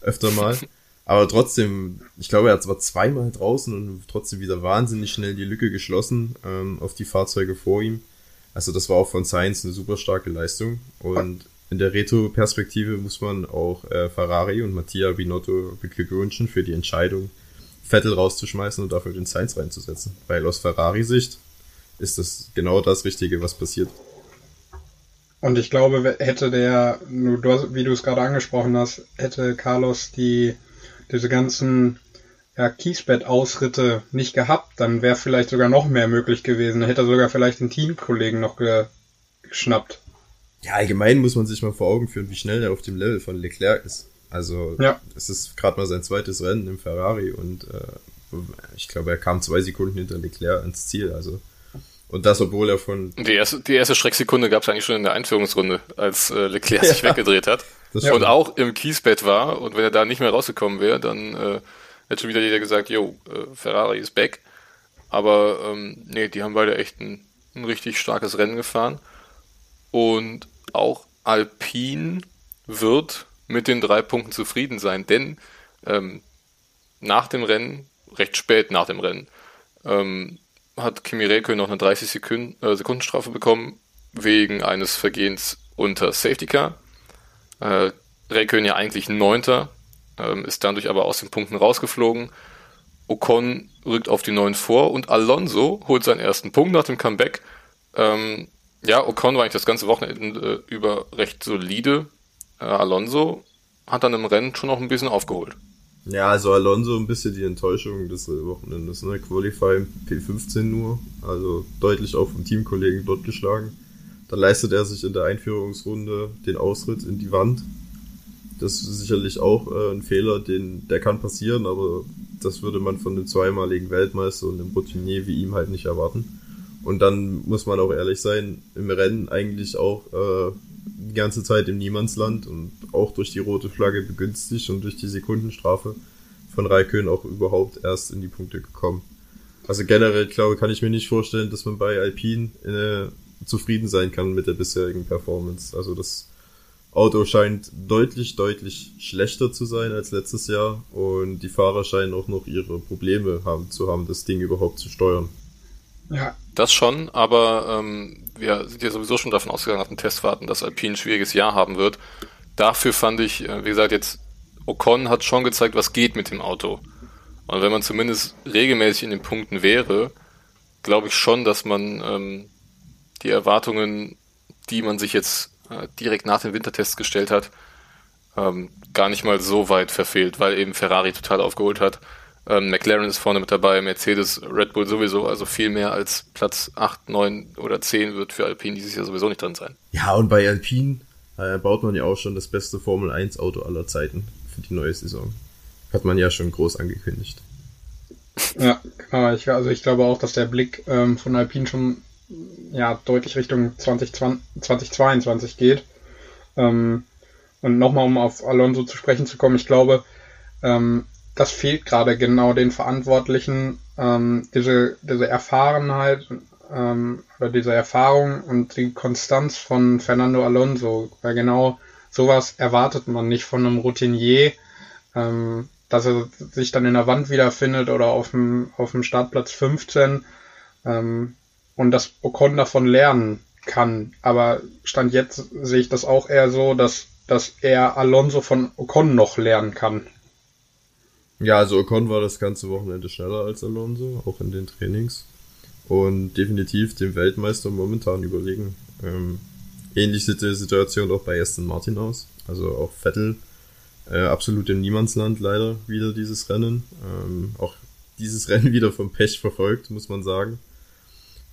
Öfter mal. Aber trotzdem, ich glaube, er zwar zweimal draußen und trotzdem wieder wahnsinnig schnell die Lücke geschlossen ähm, auf die Fahrzeuge vor ihm. Also das war auch von Science eine super starke Leistung. Und in der Retro-Perspektive muss man auch äh, Ferrari und Mattia Binotto beglückwünschen für die Entscheidung, Vettel rauszuschmeißen und dafür den Sainz reinzusetzen. Weil aus Ferrari-Sicht ist das genau das Richtige, was passiert. Und ich glaube, hätte der, wie du es gerade angesprochen hast, hätte Carlos die, diese ganzen ja, Kiesbett-Ausritte nicht gehabt, dann wäre vielleicht sogar noch mehr möglich gewesen. Dann hätte er sogar vielleicht den Teamkollegen noch ge geschnappt. Ja, allgemein muss man sich mal vor Augen führen, wie schnell er auf dem Level von Leclerc ist. Also, ja. es ist gerade mal sein zweites Rennen im Ferrari und äh, ich glaube, er kam zwei Sekunden hinter Leclerc ins Ziel. Also, Und das, obwohl er von. Die erste, die erste Schrecksekunde gab es eigentlich schon in der Einführungsrunde, als äh, Leclerc sich weggedreht hat. Und auch im Kiesbett war. Und wenn er da nicht mehr rausgekommen wäre, dann äh, hätte schon wieder jeder gesagt, yo, äh, Ferrari ist back. Aber ähm, nee, die haben beide echt ein, ein richtig starkes Rennen gefahren. Und auch Alpine wird mit den drei Punkten zufrieden sein, denn ähm, nach dem Rennen, recht spät nach dem Rennen, ähm, hat Kimi Räikkönen noch eine 30 Sekunden, äh, Sekundenstrafe bekommen wegen eines Vergehens unter Safety Car. Äh, Räikkönen ja eigentlich Neunter, ähm, ist dadurch aber aus den Punkten rausgeflogen. Ocon rückt auf die Neun vor und Alonso holt seinen ersten Punkt nach dem Comeback. Ähm, ja, Ocon war eigentlich das ganze Wochenende äh, über recht solide. Äh, Alonso hat dann im Rennen schon noch ein bisschen aufgeholt. Ja, also Alonso ein bisschen die Enttäuschung des Wochenendes, ne? Qualify P15 nur, also deutlich auch vom Teamkollegen dort geschlagen. Dann leistet er sich in der Einführungsrunde den Ausritt in die Wand. Das ist sicherlich auch äh, ein Fehler, den, der kann passieren, aber das würde man von einem zweimaligen Weltmeister und einem Routinier wie ihm halt nicht erwarten. Und dann muss man auch ehrlich sein, im Rennen eigentlich auch äh, die ganze Zeit im Niemandsland und auch durch die rote Flagge begünstigt und durch die Sekundenstrafe von Raikön auch überhaupt erst in die Punkte gekommen. Also generell, glaube kann ich mir nicht vorstellen, dass man bei Alpine äh, zufrieden sein kann mit der bisherigen Performance. Also das Auto scheint deutlich, deutlich schlechter zu sein als letztes Jahr und die Fahrer scheinen auch noch ihre Probleme haben zu haben, das Ding überhaupt zu steuern. Ja. Das schon, aber ähm, wir sind ja sowieso schon davon ausgegangen nach den Testfahrten, dass Alpine ein schwieriges Jahr haben wird. Dafür fand ich, äh, wie gesagt, jetzt Ocon hat schon gezeigt, was geht mit dem Auto. Und wenn man zumindest regelmäßig in den Punkten wäre, glaube ich schon, dass man ähm, die Erwartungen, die man sich jetzt äh, direkt nach den Wintertests gestellt hat, ähm, gar nicht mal so weit verfehlt, weil eben Ferrari total aufgeholt hat. Ähm, McLaren ist vorne mit dabei, Mercedes, Red Bull sowieso, also viel mehr als Platz 8, 9 oder 10 wird für Alpine dieses Jahr sowieso nicht drin sein. Ja, und bei Alpine äh, baut man ja auch schon das beste Formel 1 Auto aller Zeiten für die neue Saison. Hat man ja schon groß angekündigt. Ja, genau. Ich, also ich glaube auch, dass der Blick ähm, von Alpine schon ja, deutlich Richtung 2020, 2022 geht. Ähm, und nochmal, um auf Alonso zu sprechen zu kommen, ich glaube, ähm, das fehlt gerade genau den Verantwortlichen, ähm, diese, diese Erfahrenheit ähm, oder diese Erfahrung und die Konstanz von Fernando Alonso, weil genau sowas erwartet man nicht von einem Routinier, ähm, dass er sich dann in der Wand wiederfindet oder auf dem, auf dem Startplatz 15 ähm, und dass Ocon davon lernen kann. Aber Stand jetzt sehe ich das auch eher so, dass, dass er Alonso von Ocon noch lernen kann. Ja, also Ocon war das ganze Wochenende schneller als Alonso, auch in den Trainings. Und definitiv dem Weltmeister momentan überlegen. Ähm, ähnlich sieht die Situation auch bei Aston Martin aus. Also auch Vettel äh, absolut im Niemandsland leider wieder dieses Rennen. Ähm, auch dieses Rennen wieder vom Pech verfolgt, muss man sagen.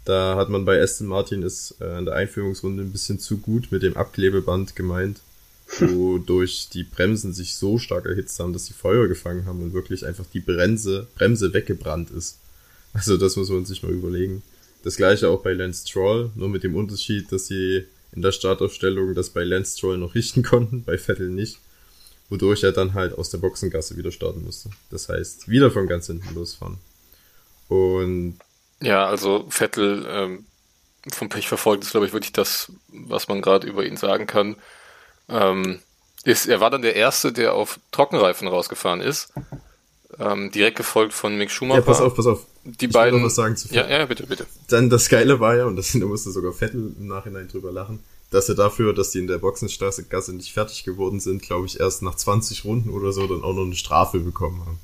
Da hat man bei Aston Martin ist äh, in der Einführungsrunde ein bisschen zu gut mit dem Abklebeband gemeint wodurch die Bremsen sich so stark erhitzt haben, dass sie Feuer gefangen haben und wirklich einfach die Bremse, Bremse weggebrannt ist. Also das muss man sich mal überlegen. Das gleiche auch bei Lance Stroll, nur mit dem Unterschied, dass sie in der Startaufstellung das bei Lance Stroll noch richten konnten, bei Vettel nicht. Wodurch er dann halt aus der Boxengasse wieder starten musste. Das heißt, wieder von ganz hinten losfahren. Und ja, also Vettel ähm, vom Pech verfolgt ist, glaube ich, wirklich das, was man gerade über ihn sagen kann. Ähm, ist, er war dann der Erste, der auf Trockenreifen rausgefahren ist. Ähm, direkt gefolgt von Mick Schumacher. Ja, pass auf, pass auf. Die ich beiden. Noch was sagen zu ja, ja, bitte, bitte. Dann das Geile war ja, und das, da musste sogar Vettel im Nachhinein drüber lachen, dass er dafür, dass die in der Boxenstraße Gasse nicht fertig geworden sind, glaube ich, erst nach 20 Runden oder so dann auch noch eine Strafe bekommen haben.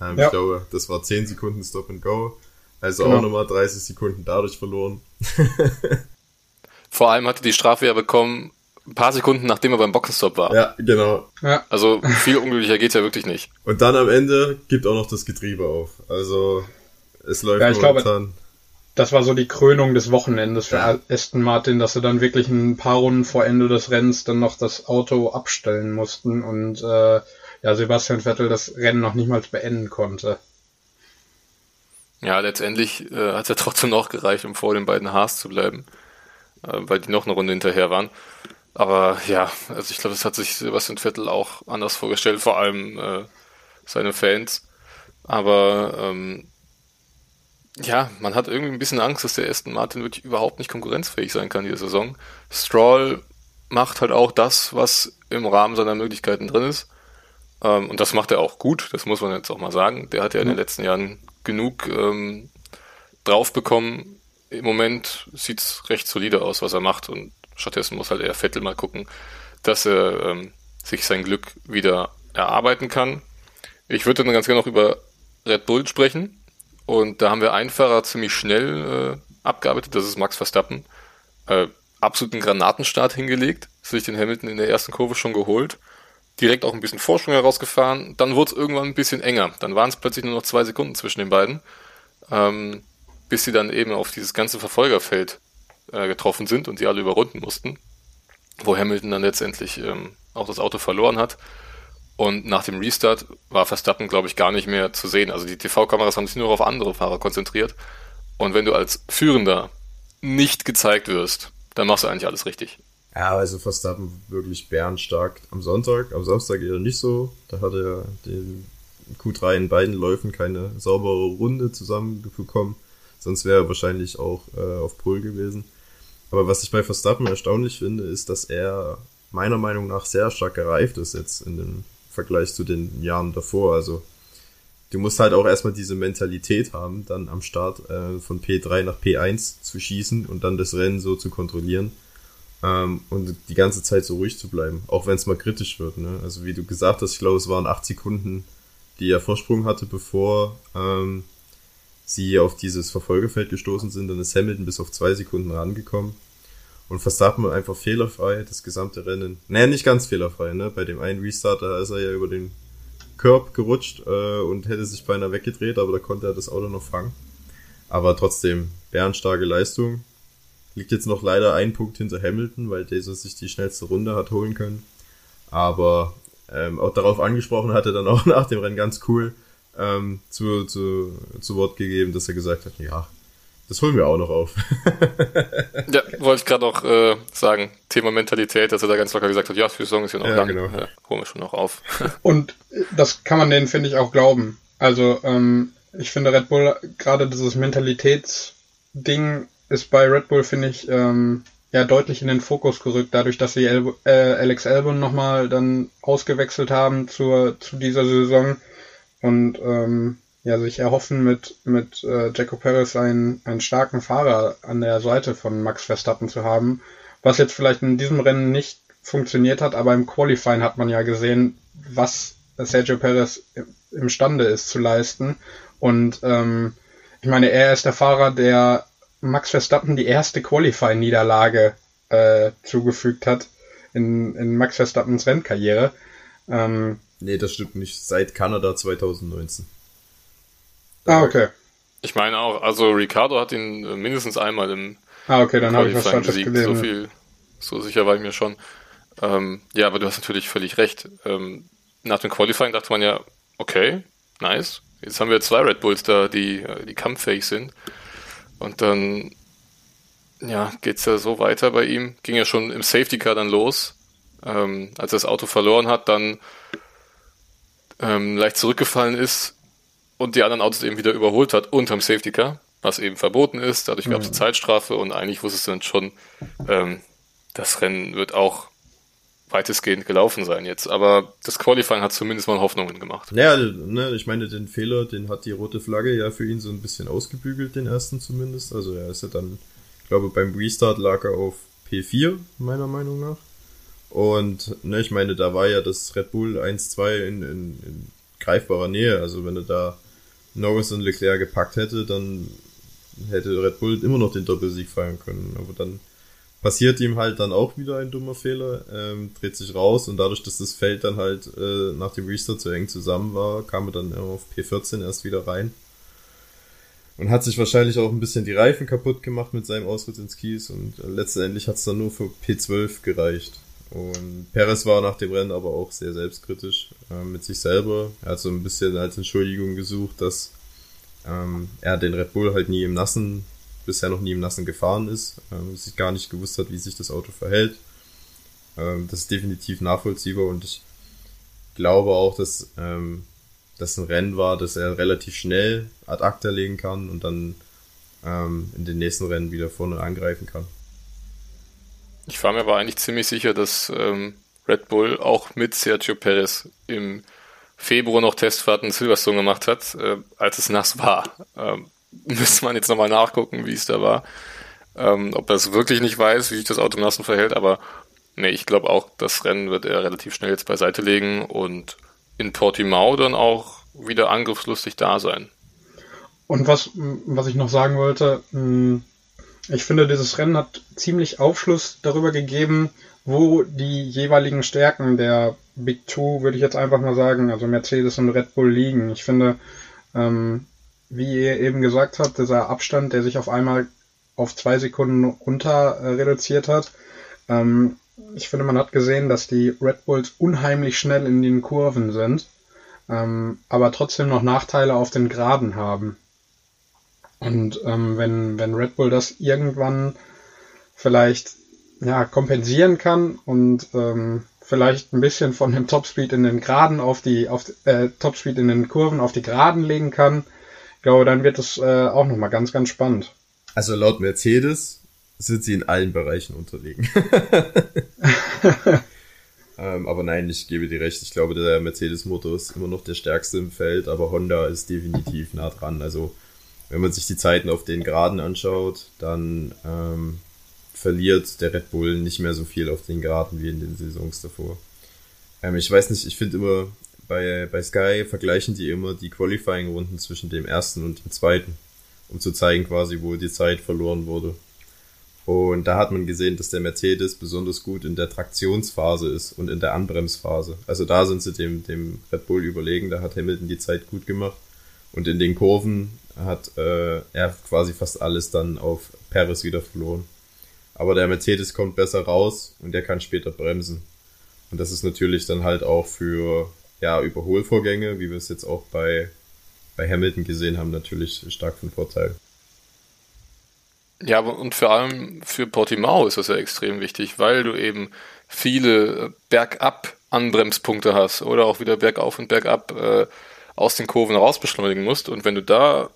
Ähm, ja. Ich glaube, das war 10 Sekunden Stop and Go. Also genau. auch nochmal 30 Sekunden dadurch verloren. Vor allem hatte die Strafe ja bekommen, ein paar Sekunden nachdem er beim Boxenstopp war. Ja, genau. Ja. Also viel unglücklicher geht's ja wirklich nicht. Und dann am Ende gibt auch noch das Getriebe auf. Also es läuft ja, ich momentan. Glaube, das war so die Krönung des Wochenendes für ja. Aston Martin, dass sie dann wirklich ein paar Runden vor Ende des Rennens dann noch das Auto abstellen mussten und äh, ja, Sebastian Vettel das Rennen noch nicht mal beenden konnte. Ja, letztendlich äh, hat es ja trotzdem noch gereicht, um vor den beiden Haas zu bleiben, äh, weil die noch eine Runde hinterher waren. Aber ja, also ich glaube, das hat sich Sebastian Vettel auch anders vorgestellt, vor allem äh, seine Fans. Aber ähm, ja, man hat irgendwie ein bisschen Angst, dass der Aston Martin wirklich überhaupt nicht konkurrenzfähig sein kann diese Saison. Stroll macht halt auch das, was im Rahmen seiner Möglichkeiten drin ist. Ähm, und das macht er auch gut, das muss man jetzt auch mal sagen. Der hat ja in den letzten Jahren genug ähm, drauf bekommen. Im Moment sieht's recht solide aus, was er macht. Und stattdessen muss halt eher Vettel mal gucken, dass er ähm, sich sein Glück wieder erarbeiten kann. Ich würde dann ganz gerne noch über Red Bull sprechen. Und da haben wir einen Fahrer ziemlich schnell äh, abgearbeitet, das ist Max Verstappen. Äh, absoluten Granatenstart hingelegt, sich den Hamilton in der ersten Kurve schon geholt, direkt auch ein bisschen Vorsprung herausgefahren, dann wurde es irgendwann ein bisschen enger, dann waren es plötzlich nur noch zwei Sekunden zwischen den beiden, ähm, bis sie dann eben auf dieses ganze Verfolgerfeld äh, getroffen sind und sie alle überrunden mussten, wo Hamilton dann letztendlich ähm, auch das Auto verloren hat. Und nach dem Restart war Verstappen, glaube ich, gar nicht mehr zu sehen. Also die TV-Kameras haben sich nur auf andere Fahrer konzentriert. Und wenn du als Führender nicht gezeigt wirst, dann machst du eigentlich alles richtig. Ja, also Verstappen wirklich bärenstark am Sonntag. Am Samstag eher nicht so. Da hat er den Q3 in beiden Läufen keine saubere Runde zusammenbekommen. Sonst wäre er wahrscheinlich auch äh, auf Pol gewesen. Aber was ich bei Verstappen erstaunlich finde, ist, dass er meiner Meinung nach sehr stark gereift ist jetzt in dem Vergleich zu den Jahren davor. Also du musst halt auch erstmal diese Mentalität haben, dann am Start äh, von P3 nach P1 zu schießen und dann das Rennen so zu kontrollieren ähm, und die ganze Zeit so ruhig zu bleiben, auch wenn es mal kritisch wird. Ne? Also wie du gesagt hast, ich glaube, es waren acht Sekunden, die er Vorsprung hatte, bevor ähm, sie auf dieses Verfolgefeld gestoßen sind. Dann ist Hamilton bis auf zwei Sekunden rangekommen. Und Verstappen einfach fehlerfrei, das gesamte Rennen. Naja, nicht ganz fehlerfrei, ne? Bei dem einen Restart, da ist er ja über den Curb gerutscht äh, und hätte sich beinahe weggedreht, aber da konnte er das Auto noch fangen. Aber trotzdem, bärenstarke Leistung. Liegt jetzt noch leider ein Punkt hinter Hamilton, weil dieser sich die schnellste Runde hat holen können. Aber ähm, auch darauf angesprochen hatte dann auch nach dem Rennen ganz cool ähm, zu, zu, zu Wort gegeben, dass er gesagt hat, ja, das holen wir auch noch auf. ja, wollte ich gerade auch äh, sagen. Thema Mentalität, dass er da ganz locker gesagt hat, ja, für Saison ist ja noch ja, lang. Genau. Ja, holen wir schon noch auf. Und das kann man denen, finde ich, auch glauben. Also, ähm, ich finde Red Bull, gerade dieses Mentalitätsding ist bei Red Bull, finde ich, ähm, ja, deutlich in den Fokus gerückt, dadurch, dass sie El äh, Alex Albon nochmal dann ausgewechselt haben zur, zu dieser Saison. Und ähm, ja, sich erhoffen, mit, mit äh, Jaco Perez einen, einen starken Fahrer an der Seite von Max Verstappen zu haben, was jetzt vielleicht in diesem Rennen nicht funktioniert hat, aber im Qualifying hat man ja gesehen, was Sergio Perez imstande ist zu leisten. Und ähm, ich meine, er ist der Fahrer, der Max Verstappen die erste Qualifying-Niederlage äh, zugefügt hat in, in Max Verstappens Rennkarriere. Ähm, nee, das stimmt nicht. Seit Kanada 2019. Ah, okay. Ich meine auch, also Ricardo hat ihn äh, mindestens einmal im Ah, okay, dann habe ich was falsches gelesen. So viel, so sicher war ich mir schon. Ähm, ja, aber du hast natürlich völlig recht. Ähm, nach dem Qualifying dachte man ja, okay, nice. Jetzt haben wir zwei Red Bulls da, die, äh, die kampffähig sind. Und dann, ja, geht's ja so weiter bei ihm. Ging ja schon im Safety Car dann los. Ähm, als er das Auto verloren hat, dann ähm, leicht zurückgefallen ist, und die anderen Autos eben wieder überholt hat unterm Safety Car, was eben verboten ist. Dadurch gab es mhm. Zeitstrafe und eigentlich wusste es dann schon, ähm, das Rennen wird auch weitestgehend gelaufen sein jetzt. Aber das Qualifying hat zumindest mal Hoffnungen gemacht. Naja, ne, ich meine, den Fehler, den hat die rote Flagge ja für ihn so ein bisschen ausgebügelt, den ersten zumindest. Also er ist ja dann, ich glaube, beim Restart lag er auf P4, meiner Meinung nach. Und ne, ich meine, da war ja das Red Bull 1-2 in, in, in greifbarer Nähe. Also wenn er da Norris und Leclerc gepackt hätte, dann hätte Red Bull immer noch den Doppelsieg feiern können. Aber dann passiert ihm halt dann auch wieder ein dummer Fehler, ähm, dreht sich raus und dadurch, dass das Feld dann halt äh, nach dem Restart so eng zusammen war, kam er dann auf P14 erst wieder rein. Und hat sich wahrscheinlich auch ein bisschen die Reifen kaputt gemacht mit seinem Ausritt ins Kies und letztendlich hat es dann nur für P12 gereicht. Und Perez war nach dem Rennen aber auch sehr selbstkritisch äh, mit sich selber. Er hat so ein bisschen als Entschuldigung gesucht, dass ähm, er den Red Bull halt nie im Nassen, bisher noch nie im Nassen gefahren ist, ähm, sich gar nicht gewusst hat, wie sich das Auto verhält. Ähm, das ist definitiv nachvollziehbar und ich glaube auch, dass ähm, das ein Rennen war, dass er relativ schnell ad acta legen kann und dann ähm, in den nächsten Rennen wieder vorne angreifen kann. Ich war mir aber eigentlich ziemlich sicher, dass ähm, Red Bull auch mit Sergio Perez im Februar noch Testfahrten in Silverstone gemacht hat, äh, als es nass war. Ähm, müsste man jetzt nochmal nachgucken, wie es da war. Ähm, ob er es wirklich nicht weiß, wie sich das Auto im Nassen verhält, aber nee, ich glaube auch, das Rennen wird er relativ schnell jetzt beiseite legen und in Portimao dann auch wieder angriffslustig da sein. Und was, was ich noch sagen wollte, hm, ich finde, dieses Rennen hat ziemlich Aufschluss darüber gegeben, wo die jeweiligen Stärken der Big Two, würde ich jetzt einfach mal sagen, also Mercedes und Red Bull liegen. Ich finde, ähm, wie ihr eben gesagt habt, dieser Abstand, der sich auf einmal auf zwei Sekunden runter äh, reduziert hat, ähm, ich finde, man hat gesehen, dass die Red Bulls unheimlich schnell in den Kurven sind, ähm, aber trotzdem noch Nachteile auf den Geraden haben. Und ähm, wenn, wenn Red Bull das irgendwann vielleicht ja, kompensieren kann und ähm, vielleicht ein bisschen von dem Topspeed in den Geraden auf die, auf äh, Topspeed in den Kurven auf die Geraden legen kann, glaube, dann wird es äh, auch nochmal ganz, ganz spannend. Also laut Mercedes sind sie in allen Bereichen unterlegen. ähm, aber nein, ich gebe dir recht. Ich glaube, der Mercedes-Motor ist immer noch der stärkste im Feld, aber Honda ist definitiv nah dran. Also wenn man sich die Zeiten auf den Geraden anschaut, dann ähm, verliert der Red Bull nicht mehr so viel auf den Geraden wie in den Saisons davor. Ähm, ich weiß nicht, ich finde immer, bei, bei Sky vergleichen die immer die Qualifying-Runden zwischen dem ersten und dem zweiten, um zu zeigen quasi, wo die Zeit verloren wurde. Und da hat man gesehen, dass der Mercedes besonders gut in der Traktionsphase ist und in der Anbremsphase. Also da sind sie dem, dem Red Bull überlegen, da hat Hamilton die Zeit gut gemacht. Und in den Kurven hat äh, er quasi fast alles dann auf Paris wieder verloren. Aber der Mercedes kommt besser raus und der kann später bremsen. Und das ist natürlich dann halt auch für ja, Überholvorgänge, wie wir es jetzt auch bei, bei Hamilton gesehen haben, natürlich stark von Vorteil. Ja, und vor allem für Portimao ist das ja extrem wichtig, weil du eben viele bergab Anbremspunkte hast oder auch wieder bergauf und bergab äh, aus den Kurven raus beschleunigen musst. Und wenn du da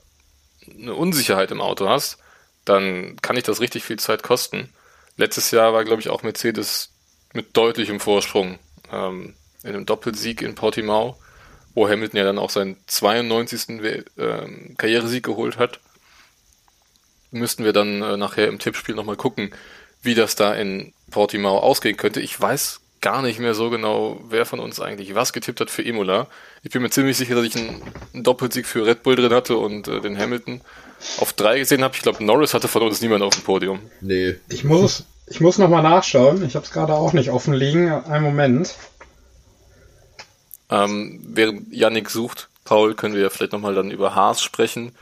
eine Unsicherheit im Auto hast, dann kann ich das richtig viel Zeit kosten. Letztes Jahr war, glaube ich, auch Mercedes mit deutlichem Vorsprung ähm, in einem Doppelsieg in Portimao, wo Hamilton ja dann auch seinen 92. äh, Karrieresieg geholt hat. Müssten wir dann äh, nachher im Tippspiel nochmal gucken, wie das da in Portimao ausgehen könnte. Ich weiß gar nicht mehr so genau, wer von uns eigentlich was getippt hat für Imola. Ich bin mir ziemlich sicher, dass ich einen, einen Doppelsieg für Red Bull drin hatte und äh, den Hamilton auf drei gesehen habe. Ich glaube, Norris hatte von uns niemand auf dem Podium. Nee. Ich muss, ich muss nochmal nachschauen. Ich habe es gerade auch nicht offen liegen. Einen Moment. Ähm, während Yannick sucht, Paul, können wir ja vielleicht nochmal dann über Haas sprechen.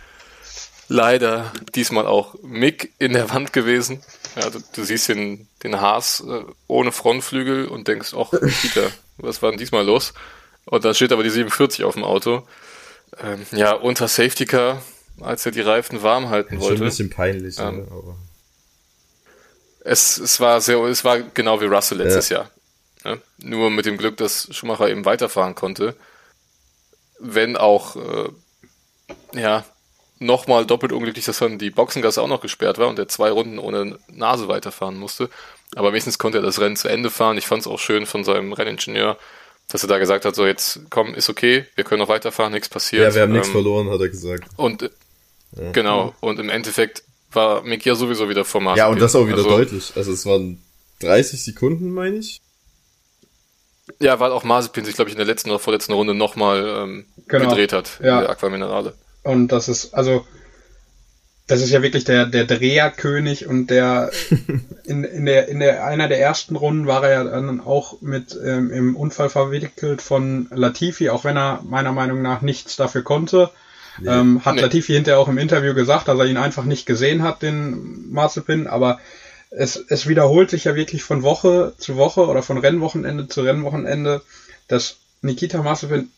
Leider diesmal auch Mick in der Wand gewesen. Ja, du, du siehst den, den Haas äh, ohne Frontflügel und denkst, ach, Peter, was war denn diesmal los? Und dann steht aber die 47 auf dem Auto. Ähm, ja, unter Safety Car, als er die Reifen warm halten wollte. Schon ein bisschen peinlich, ähm, ne? aber. Es, es war sehr, es war genau wie Russell letztes ja. Jahr. Ne? Nur mit dem Glück, dass Schumacher eben weiterfahren konnte. Wenn auch, äh, ja, nochmal doppelt unglücklich, dass dann die Boxengasse auch noch gesperrt war und er zwei Runden ohne Nase weiterfahren musste. Aber wenigstens konnte er das Rennen zu Ende fahren. Ich fand es auch schön von seinem Renningenieur, dass er da gesagt hat, so jetzt komm, ist okay, wir können noch weiterfahren, nichts passiert. Ja, wir haben ähm, nichts verloren, hat er gesagt. Und ja. genau, und im Endeffekt war Mick ja sowieso wieder vor Maß. Ja, und das auch wieder also, deutlich. Also es waren 30 Sekunden, meine ich. Ja, weil auch Mazepin sich, glaube ich, in der letzten oder vorletzten Runde nochmal ähm, genau. gedreht hat ja. in der Aquaminerale. Und das ist, also, das ist ja wirklich der, der Dreherkönig und der in, in der in der einer der ersten Runden war er ja dann auch mit ähm, im Unfall verwickelt von Latifi, auch wenn er meiner Meinung nach nichts dafür konnte. Nee. Ähm, hat nee. Latifi hinterher auch im Interview gesagt, dass er ihn einfach nicht gesehen hat, den Mazepin, aber es, es wiederholt sich ja wirklich von Woche zu Woche oder von Rennwochenende zu Rennwochenende, dass Nikita Mazepin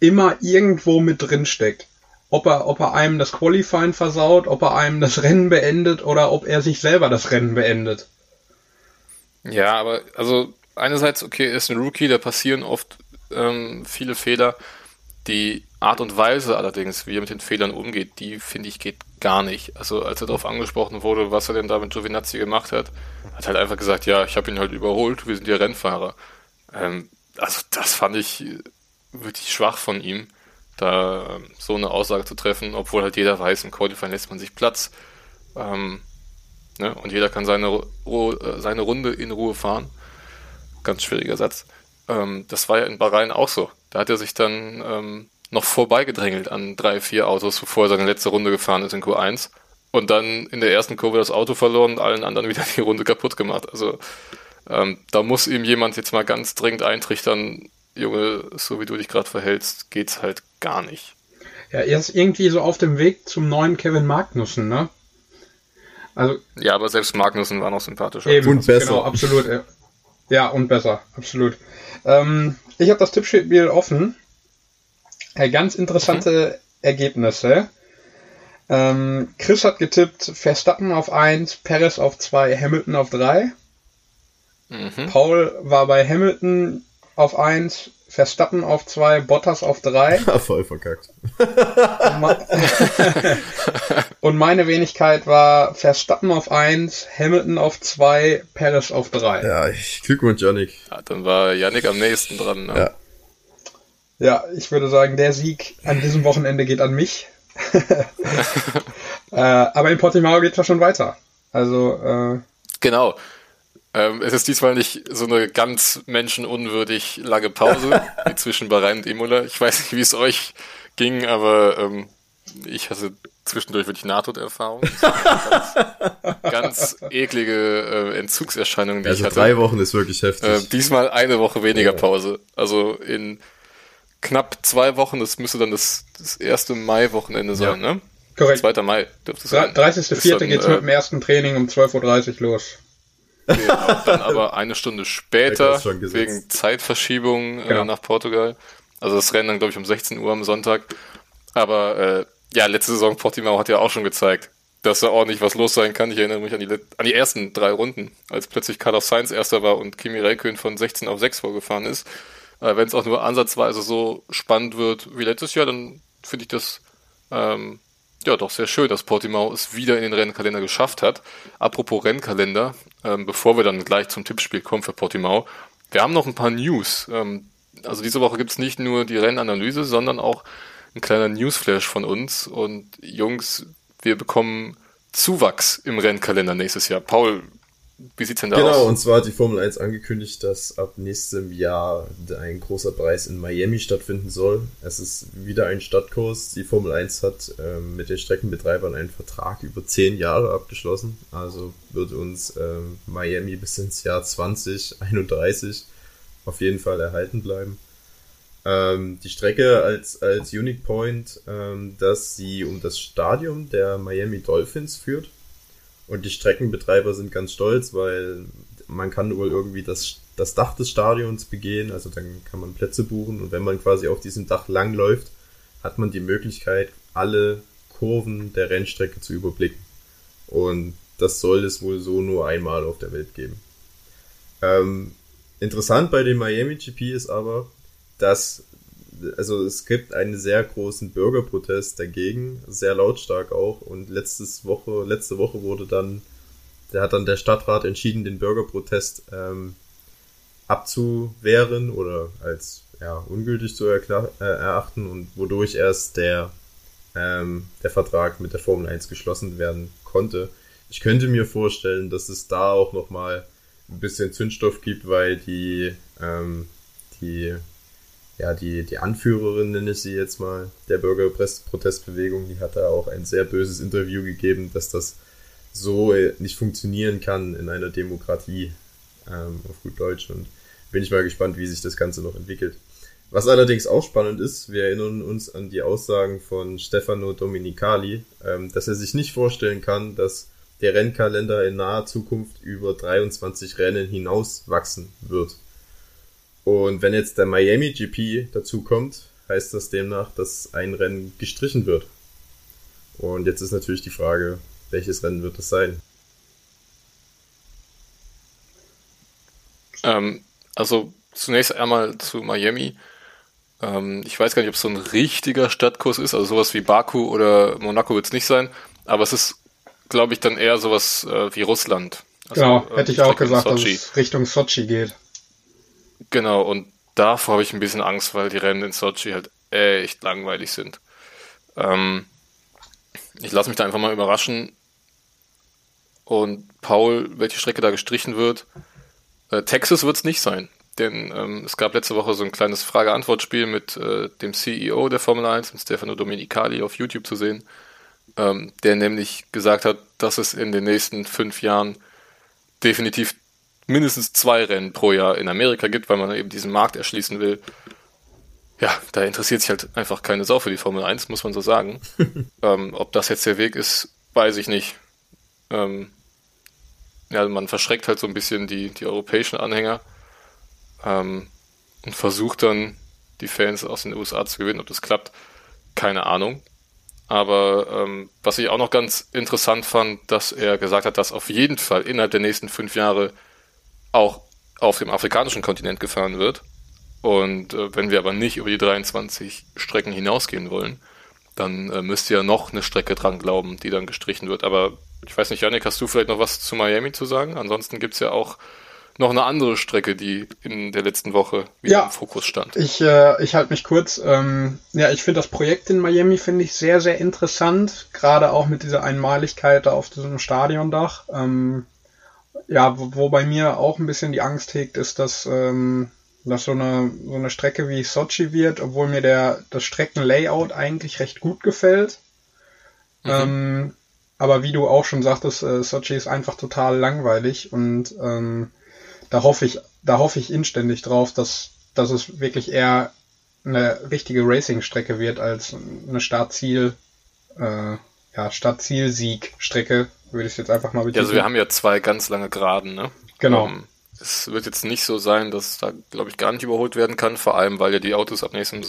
immer irgendwo mit drin steckt. ob er, ob er einem das Qualifying versaut, ob er einem das Rennen beendet oder ob er sich selber das Rennen beendet. Ja, aber also einerseits, okay, er ist ein Rookie, da passieren oft ähm, viele Fehler. Die Art und Weise allerdings, wie er mit den Fehlern umgeht, die finde ich geht gar nicht. Also als er darauf angesprochen wurde, was er denn da mit Giovinazzi gemacht hat, hat halt einfach gesagt, ja, ich habe ihn halt überholt, wir sind ja Rennfahrer. Ähm, also das fand ich wirklich schwach von ihm, da ähm, so eine Aussage zu treffen, obwohl halt jeder weiß, im Qualifying lässt man sich Platz. Ähm, ne? Und jeder kann seine, äh, seine Runde in Ruhe fahren. Ganz schwieriger Satz. Ähm, das war ja in Bahrain auch so. Da hat er sich dann ähm, noch vorbeigedrängelt an drei, vier Autos, bevor er seine letzte Runde gefahren ist in Q1. Und dann in der ersten Kurve das Auto verloren und allen anderen wieder die Runde kaputt gemacht. Also ähm, da muss ihm jemand jetzt mal ganz dringend eintrichtern, Junge, so wie du dich gerade verhältst, geht's halt gar nicht. Ja, er ist irgendwie so auf dem Weg zum neuen Kevin Magnussen, ne? Also, ja, aber selbst Magnussen war noch sympathischer. Eben, und besser. Genau, absolut. Ja, und besser, absolut. Ähm, ich habe das Tippspiel offen. Äh, ganz interessante mhm. Ergebnisse. Ähm, Chris hat getippt Verstappen auf 1, Perez auf 2, Hamilton auf 3. Mhm. Paul war bei Hamilton auf 1, Verstappen auf 2, Bottas auf 3. Voll verkackt. Und meine Wenigkeit war Verstappen auf 1, Hamilton auf 2, Perez auf 3. Ja, ich Glückwunsch, Janik. Ja, dann war Janik am nächsten dran. Ne? Ja. Ja, ich würde sagen, der Sieg an diesem Wochenende geht an mich. äh, aber in Portimao geht es schon weiter. Also, äh, Genau. Ähm, es ist diesmal nicht so eine ganz menschenunwürdig lange Pause wie zwischen Bahrain und Imola. Ich weiß nicht, wie es euch ging, aber ähm, ich hatte zwischendurch wirklich Nahtoderfahrung. ganz, ganz eklige äh, Entzugserscheinungen, die also ich hatte. drei Wochen ist wirklich heftig. Äh, diesmal eine Woche weniger. Pause. Also in knapp zwei Wochen, das müsste dann das, das erste Mai-Wochenende sein, ja. ne? Korrekt. 2. Mai dürfte es sein. 30.04. geht's äh, mit dem ersten Training um 12.30 Uhr los. Genau, dann aber eine Stunde später wegen Zeitverschiebung äh, genau. nach Portugal. Also das Rennen dann, glaube ich, um 16 Uhr am Sonntag. Aber äh, ja, letzte Saison Portimao hat ja auch schon gezeigt, dass da ordentlich was los sein kann. Ich erinnere mich an die, an die ersten drei Runden, als plötzlich Carlos Sainz erster war und Kimi Räikkönen von 16 auf 6 vorgefahren ist. Äh, Wenn es auch nur ansatzweise so spannend wird wie letztes Jahr, dann finde ich das ähm, ja, doch sehr schön, dass Portimao es wieder in den Rennkalender geschafft hat. Apropos Rennkalender, ähm, bevor wir dann gleich zum Tippspiel kommen für Portimao, wir haben noch ein paar News. Ähm, also diese Woche gibt es nicht nur die Rennanalyse, sondern auch ein kleiner Newsflash von uns. Und Jungs, wir bekommen Zuwachs im Rennkalender nächstes Jahr. Paul, wie sieht's denn da genau, aus? Genau, und zwar hat die Formel 1 angekündigt, dass ab nächstem Jahr ein großer Preis in Miami stattfinden soll. Es ist wieder ein Stadtkurs. Die Formel 1 hat ähm, mit den Streckenbetreibern einen Vertrag über zehn Jahre abgeschlossen. Also wird uns ähm, Miami bis ins Jahr 2031 auf jeden Fall erhalten bleiben. Ähm, die Strecke als, als Unique Point, ähm, dass sie um das Stadion der Miami Dolphins führt und die Streckenbetreiber sind ganz stolz, weil man kann wohl irgendwie das, das Dach des Stadions begehen, also dann kann man Plätze buchen und wenn man quasi auf diesem Dach langläuft, hat man die Möglichkeit, alle Kurven der Rennstrecke zu überblicken. Und das soll es wohl so nur einmal auf der Welt geben. Ähm, interessant bei dem Miami GP ist aber, dass also es gibt einen sehr großen Bürgerprotest dagegen, sehr lautstark auch. Und letztes Woche, letzte Woche wurde dann, da hat dann der Stadtrat entschieden, den Bürgerprotest ähm, abzuwehren oder als ja, ungültig zu äh, erachten und wodurch erst der, ähm, der Vertrag mit der Formel 1 geschlossen werden konnte. Ich könnte mir vorstellen, dass es da auch nochmal ein bisschen Zündstoff gibt, weil die, ähm, die ja, die, die Anführerin, nenne ich sie jetzt mal, der Bürgerprotestbewegung, die hat da auch ein sehr böses Interview gegeben, dass das so äh, nicht funktionieren kann in einer Demokratie, ähm, auf gut Deutsch. Und bin ich mal gespannt, wie sich das Ganze noch entwickelt. Was allerdings auch spannend ist, wir erinnern uns an die Aussagen von Stefano Dominicali, ähm, dass er sich nicht vorstellen kann, dass der Rennkalender in naher Zukunft über 23 Rennen hinaus wachsen wird. Und wenn jetzt der Miami GP dazu kommt, heißt das demnach, dass ein Rennen gestrichen wird. Und jetzt ist natürlich die Frage, welches Rennen wird es sein? Ähm, also zunächst einmal zu Miami. Ähm, ich weiß gar nicht, ob es so ein richtiger Stadtkurs ist, also sowas wie Baku oder Monaco wird es nicht sein, aber es ist, glaube ich, dann eher sowas äh, wie Russland. Also, genau, hätte ich auch gesagt, dass es Richtung Sochi geht. Genau, und davor habe ich ein bisschen Angst, weil die Rennen in Sochi halt echt langweilig sind. Ähm, ich lasse mich da einfach mal überraschen. Und Paul, welche Strecke da gestrichen wird. Äh, Texas wird es nicht sein, denn ähm, es gab letzte Woche so ein kleines Frage-Antwort-Spiel mit äh, dem CEO der Formel 1, mit Stefano Domenicali auf YouTube zu sehen, ähm, der nämlich gesagt hat, dass es in den nächsten fünf Jahren definitiv mindestens zwei Rennen pro Jahr in Amerika gibt, weil man eben diesen Markt erschließen will. Ja, da interessiert sich halt einfach keine Sau für die Formel 1, muss man so sagen. ähm, ob das jetzt der Weg ist, weiß ich nicht. Ähm, ja, man verschreckt halt so ein bisschen die, die europäischen Anhänger ähm, und versucht dann die Fans aus den USA zu gewinnen. Ob das klappt, keine Ahnung. Aber ähm, was ich auch noch ganz interessant fand, dass er gesagt hat, dass auf jeden Fall innerhalb der nächsten fünf Jahre auch auf dem afrikanischen Kontinent gefahren wird. Und äh, wenn wir aber nicht über die 23 Strecken hinausgehen wollen, dann äh, müsst ihr noch eine Strecke dran glauben, die dann gestrichen wird. Aber ich weiß nicht, Janik, hast du vielleicht noch was zu Miami zu sagen? Ansonsten gibt's ja auch noch eine andere Strecke, die in der letzten Woche wieder ja, im Fokus stand. Ich, äh, ich halte mich kurz. Ähm, ja, ich finde das Projekt in Miami finde ich sehr, sehr interessant. Gerade auch mit dieser Einmaligkeit da auf diesem Stadiondach. Ähm, ja, wo, wo bei mir auch ein bisschen die Angst hegt, ist, dass ähm, das so eine, so eine Strecke wie Sochi wird, obwohl mir der, das Streckenlayout eigentlich recht gut gefällt. Mhm. Ähm, aber wie du auch schon sagtest, äh, Sochi ist einfach total langweilig und ähm, da hoffe ich, da hoffe ich inständig drauf, dass, dass es wirklich eher eine richtige Racing-Strecke wird als eine Startziel, äh, ja, Startziel-Sieg-Strecke, würde ich jetzt einfach mal betiteln. Ja, also wir haben ja zwei ganz lange Geraden, ne? Genau. Um, ähm, es wird jetzt nicht so sein, dass da, glaube ich, gar nicht überholt werden kann, vor allem, weil ja die Autos ab nächstem,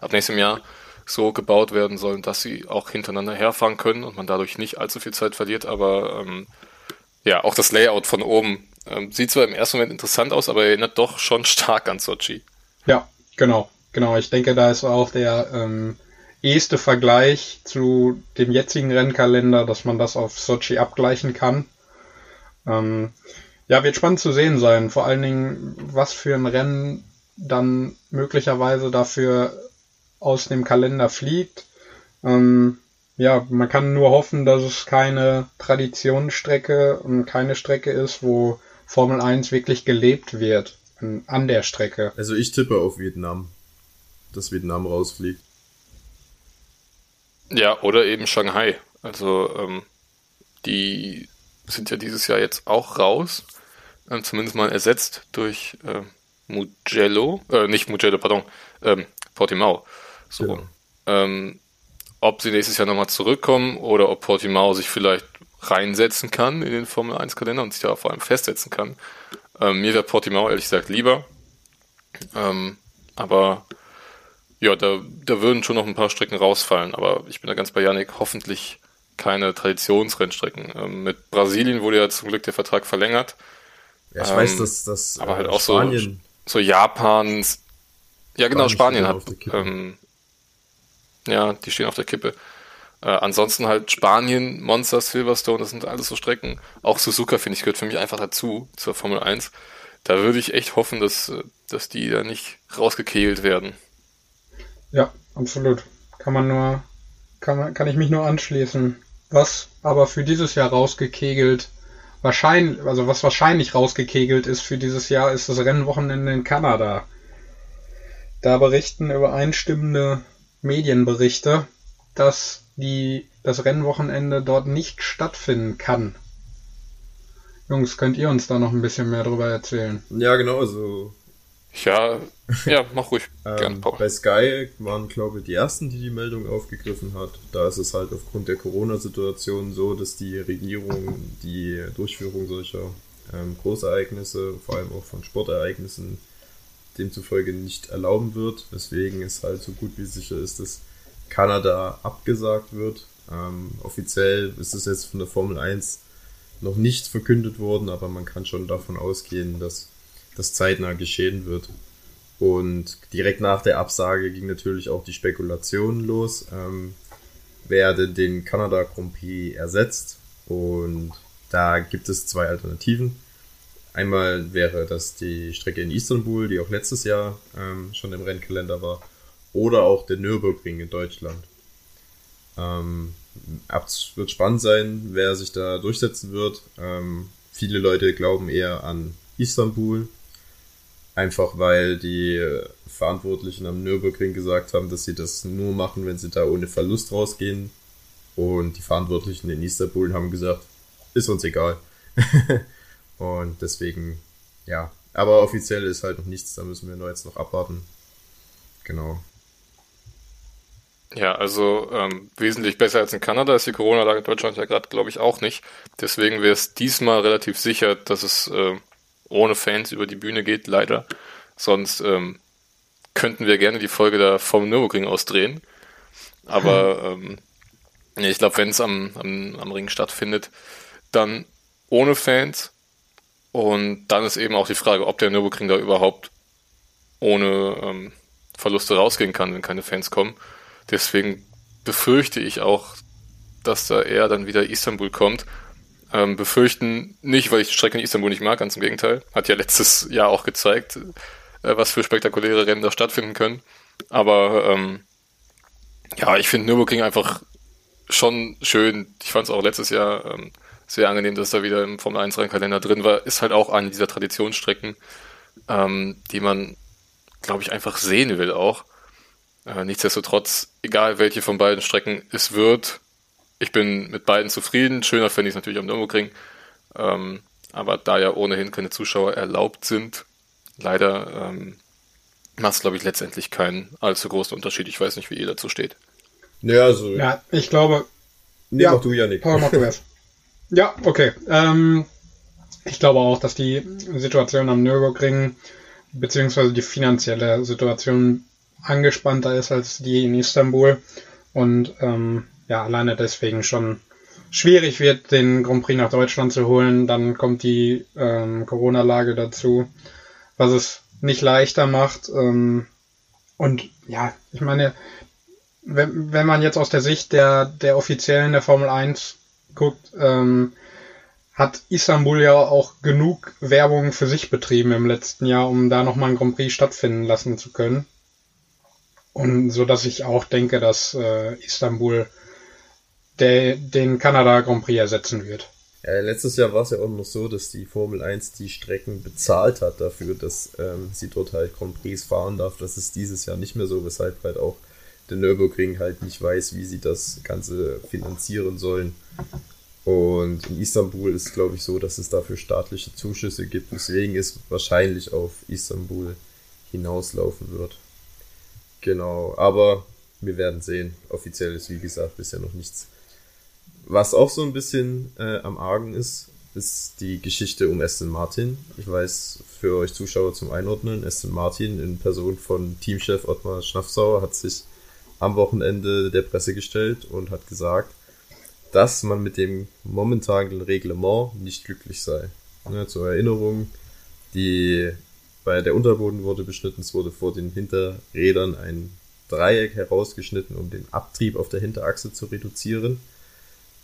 ab nächstem Jahr so gebaut werden sollen, dass sie auch hintereinander herfahren können und man dadurch nicht allzu viel Zeit verliert. Aber ähm, ja, auch das Layout von oben ähm, sieht zwar im ersten Moment interessant aus, aber erinnert doch schon stark an Sochi. Ja, genau, genau. Ich denke, da ist auch der ähm, eheste Vergleich zu dem jetzigen Rennkalender, dass man das auf Sochi abgleichen kann. Ähm, ja, wird spannend zu sehen sein. Vor allen Dingen, was für ein Rennen dann möglicherweise dafür aus dem Kalender fliegt. Ähm, ja, man kann nur hoffen, dass es keine Traditionsstrecke und keine Strecke ist, wo Formel 1 wirklich gelebt wird an der Strecke. Also ich tippe auf Vietnam, dass Vietnam rausfliegt. Ja, oder eben Shanghai. Also ähm, die sind ja dieses Jahr jetzt auch raus, äh, zumindest mal ersetzt durch äh, Mugello, äh, nicht Mugello, pardon, ähm, Portimao. So. Ja. Ähm, ob sie nächstes Jahr nochmal zurückkommen oder ob Portimao sich vielleicht reinsetzen kann in den Formel 1 Kalender und sich da vor allem festsetzen kann. Ähm, mir wäre Portimao ehrlich gesagt lieber. Ähm, aber ja, da, da würden schon noch ein paar Strecken rausfallen, aber ich bin da ganz bei Janik, hoffentlich keine Traditionsrennstrecken. Ähm, mit Brasilien wurde ja zum Glück der Vertrag verlängert. Ja, ich weiß, ähm, dass das aber halt äh, auch Spanien so, so Japans. Ja, genau, Spanien, hat. Ähm, ja, die stehen auf der Kippe. Äh, ansonsten halt Spanien, Monster, Silverstone, das sind alles so Strecken. Auch Suzuka, finde ich, gehört für mich einfach dazu, zur Formel 1. Da würde ich echt hoffen, dass, dass die da nicht rausgekehlt werden. Ja, absolut. Kann man nur, kann, man, kann ich mich nur anschließen. Was aber für dieses Jahr rausgekegelt, wahrscheinlich, also was wahrscheinlich rausgekegelt ist für dieses Jahr, ist das Rennwochenende in Kanada. Da berichten übereinstimmende Medienberichte, dass die, das Rennwochenende dort nicht stattfinden kann. Jungs, könnt ihr uns da noch ein bisschen mehr drüber erzählen? Ja, genau, also ja, ja, mach ruhig. ähm, bei Sky waren, glaube ich, die ersten, die die Meldung aufgegriffen hat. Da ist es halt aufgrund der Corona-Situation so, dass die Regierung die Durchführung solcher ähm, Großereignisse, vor allem auch von Sportereignissen, demzufolge nicht erlauben wird, weswegen es halt so gut wie sicher ist, dass Kanada abgesagt wird. Ähm, offiziell ist es jetzt von der Formel 1 noch nicht verkündet worden, aber man kann schon davon ausgehen, dass das zeitnah geschehen wird. Und direkt nach der Absage ging natürlich auch die Spekulation los, ähm, wer denn den Kanada Grand Prix ersetzt. Und da gibt es zwei Alternativen. Einmal wäre das die Strecke in Istanbul, die auch letztes Jahr ähm, schon im Rennkalender war, oder auch der Nürburgring in Deutschland. Ähm, wird spannend sein, wer sich da durchsetzen wird. Ähm, viele Leute glauben eher an Istanbul, Einfach weil die Verantwortlichen am Nürburgring gesagt haben, dass sie das nur machen, wenn sie da ohne Verlust rausgehen. Und die Verantwortlichen in Istanbul haben gesagt, ist uns egal. und deswegen, ja. Aber offiziell ist halt noch nichts, da müssen wir nur jetzt noch abwarten. Genau. Ja, also ähm, wesentlich besser als in Kanada ist die Corona-Lage in Deutschland ja gerade, glaube ich, auch nicht. Deswegen wäre es diesmal relativ sicher, dass es äh, ohne Fans über die Bühne geht, leider. Sonst ähm, könnten wir gerne die Folge da vom Nürburgring ausdrehen. Aber ähm, ich glaube, wenn es am, am, am Ring stattfindet, dann ohne Fans. Und dann ist eben auch die Frage, ob der Nürburgring da überhaupt ohne ähm, Verluste rausgehen kann, wenn keine Fans kommen. Deswegen befürchte ich auch, dass da eher dann wieder Istanbul kommt ähm, befürchten nicht, weil ich die Strecke in Istanbul nicht mag, ganz im Gegenteil. Hat ja letztes Jahr auch gezeigt, äh, was für spektakuläre Rennen da stattfinden können. Aber ähm, ja, ich finde Nürburgring einfach schon schön. Ich fand es auch letztes Jahr ähm, sehr angenehm, dass da wieder im Formel 1 Rennkalender drin war. Ist halt auch eine dieser Traditionsstrecken, ähm, die man, glaube ich, einfach sehen will auch. Äh, nichtsdestotrotz, egal welche von beiden Strecken es wird, ich bin mit beiden zufrieden. Schöner finde ich es natürlich am Nürburgring. Ähm, aber da ja ohnehin keine Zuschauer erlaubt sind, leider ähm, macht es, glaube ich, letztendlich keinen allzu großen Unterschied. Ich weiß nicht, wie ihr dazu steht. Ja, also. Ja, ich glaube. Nee, ja, mach du, Janik. Paul, mach du erst. Ja, okay. Ähm, ich glaube auch, dass die Situation am Nürburgring beziehungsweise die finanzielle Situation angespannter ist als die in Istanbul. Und ähm, ja, alleine deswegen schon schwierig wird, den Grand Prix nach Deutschland zu holen. Dann kommt die ähm, Corona-Lage dazu, was es nicht leichter macht. Ähm, und ja, ich meine, wenn, wenn man jetzt aus der Sicht der, der Offiziellen der Formel 1 guckt, ähm, hat Istanbul ja auch genug Werbung für sich betrieben im letzten Jahr, um da nochmal ein Grand Prix stattfinden lassen zu können. Und so dass ich auch denke, dass äh, Istanbul der den Kanada Grand Prix ersetzen wird. Ja, letztes Jahr war es ja auch noch so, dass die Formel 1 die Strecken bezahlt hat dafür, dass ähm, sie dort halt Grand Prix fahren darf. Das ist dieses Jahr nicht mehr so, weshalb halt auch der Nürburgring halt nicht weiß, wie sie das Ganze finanzieren sollen. Und in Istanbul ist glaube ich so, dass es dafür staatliche Zuschüsse gibt, deswegen es wahrscheinlich auf Istanbul hinauslaufen wird. Genau, aber wir werden sehen. Offiziell ist wie gesagt bisher noch nichts was auch so ein bisschen äh, am Argen ist, ist die Geschichte um Aston Martin. Ich weiß, für euch Zuschauer zum Einordnen, Aston Martin in Person von Teamchef Ottmar Schnaffsauer hat sich am Wochenende der Presse gestellt und hat gesagt, dass man mit dem momentanen Reglement nicht glücklich sei. Ja, zur Erinnerung, die bei der Unterboden wurde beschnitten, es wurde vor den Hinterrädern ein Dreieck herausgeschnitten, um den Abtrieb auf der Hinterachse zu reduzieren.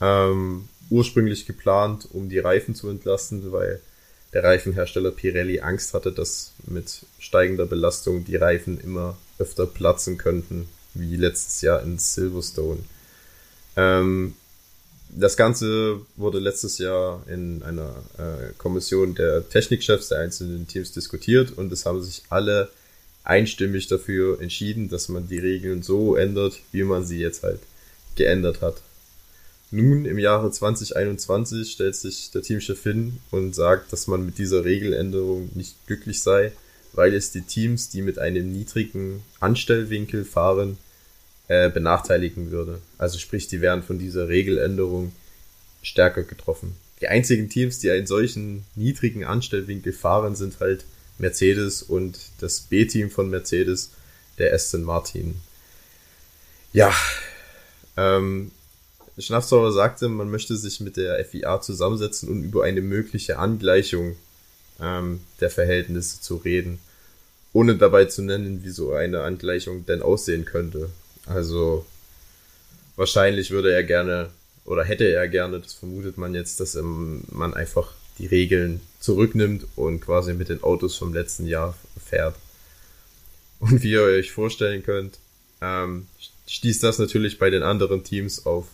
Ähm, ursprünglich geplant, um die Reifen zu entlasten, weil der Reifenhersteller Pirelli Angst hatte, dass mit steigender Belastung die Reifen immer öfter platzen könnten, wie letztes Jahr in Silverstone. Ähm, das Ganze wurde letztes Jahr in einer äh, Kommission der Technikchefs der einzelnen Teams diskutiert und es haben sich alle einstimmig dafür entschieden, dass man die Regeln so ändert, wie man sie jetzt halt geändert hat. Nun, im Jahre 2021 stellt sich der Teamchef hin und sagt, dass man mit dieser Regeländerung nicht glücklich sei, weil es die Teams, die mit einem niedrigen Anstellwinkel fahren, äh, benachteiligen würde. Also sprich, die wären von dieser Regeländerung stärker getroffen. Die einzigen Teams, die einen solchen niedrigen Anstellwinkel fahren, sind halt Mercedes und das B-Team von Mercedes, der Aston Martin. Ja, ähm, Schnafsauer sagte, man möchte sich mit der FIA zusammensetzen und über eine mögliche Angleichung ähm, der Verhältnisse zu reden, ohne dabei zu nennen, wie so eine Angleichung denn aussehen könnte. Also wahrscheinlich würde er gerne oder hätte er gerne, das vermutet man jetzt, dass man einfach die Regeln zurücknimmt und quasi mit den Autos vom letzten Jahr fährt. Und wie ihr euch vorstellen könnt, ähm, stieß das natürlich bei den anderen Teams auf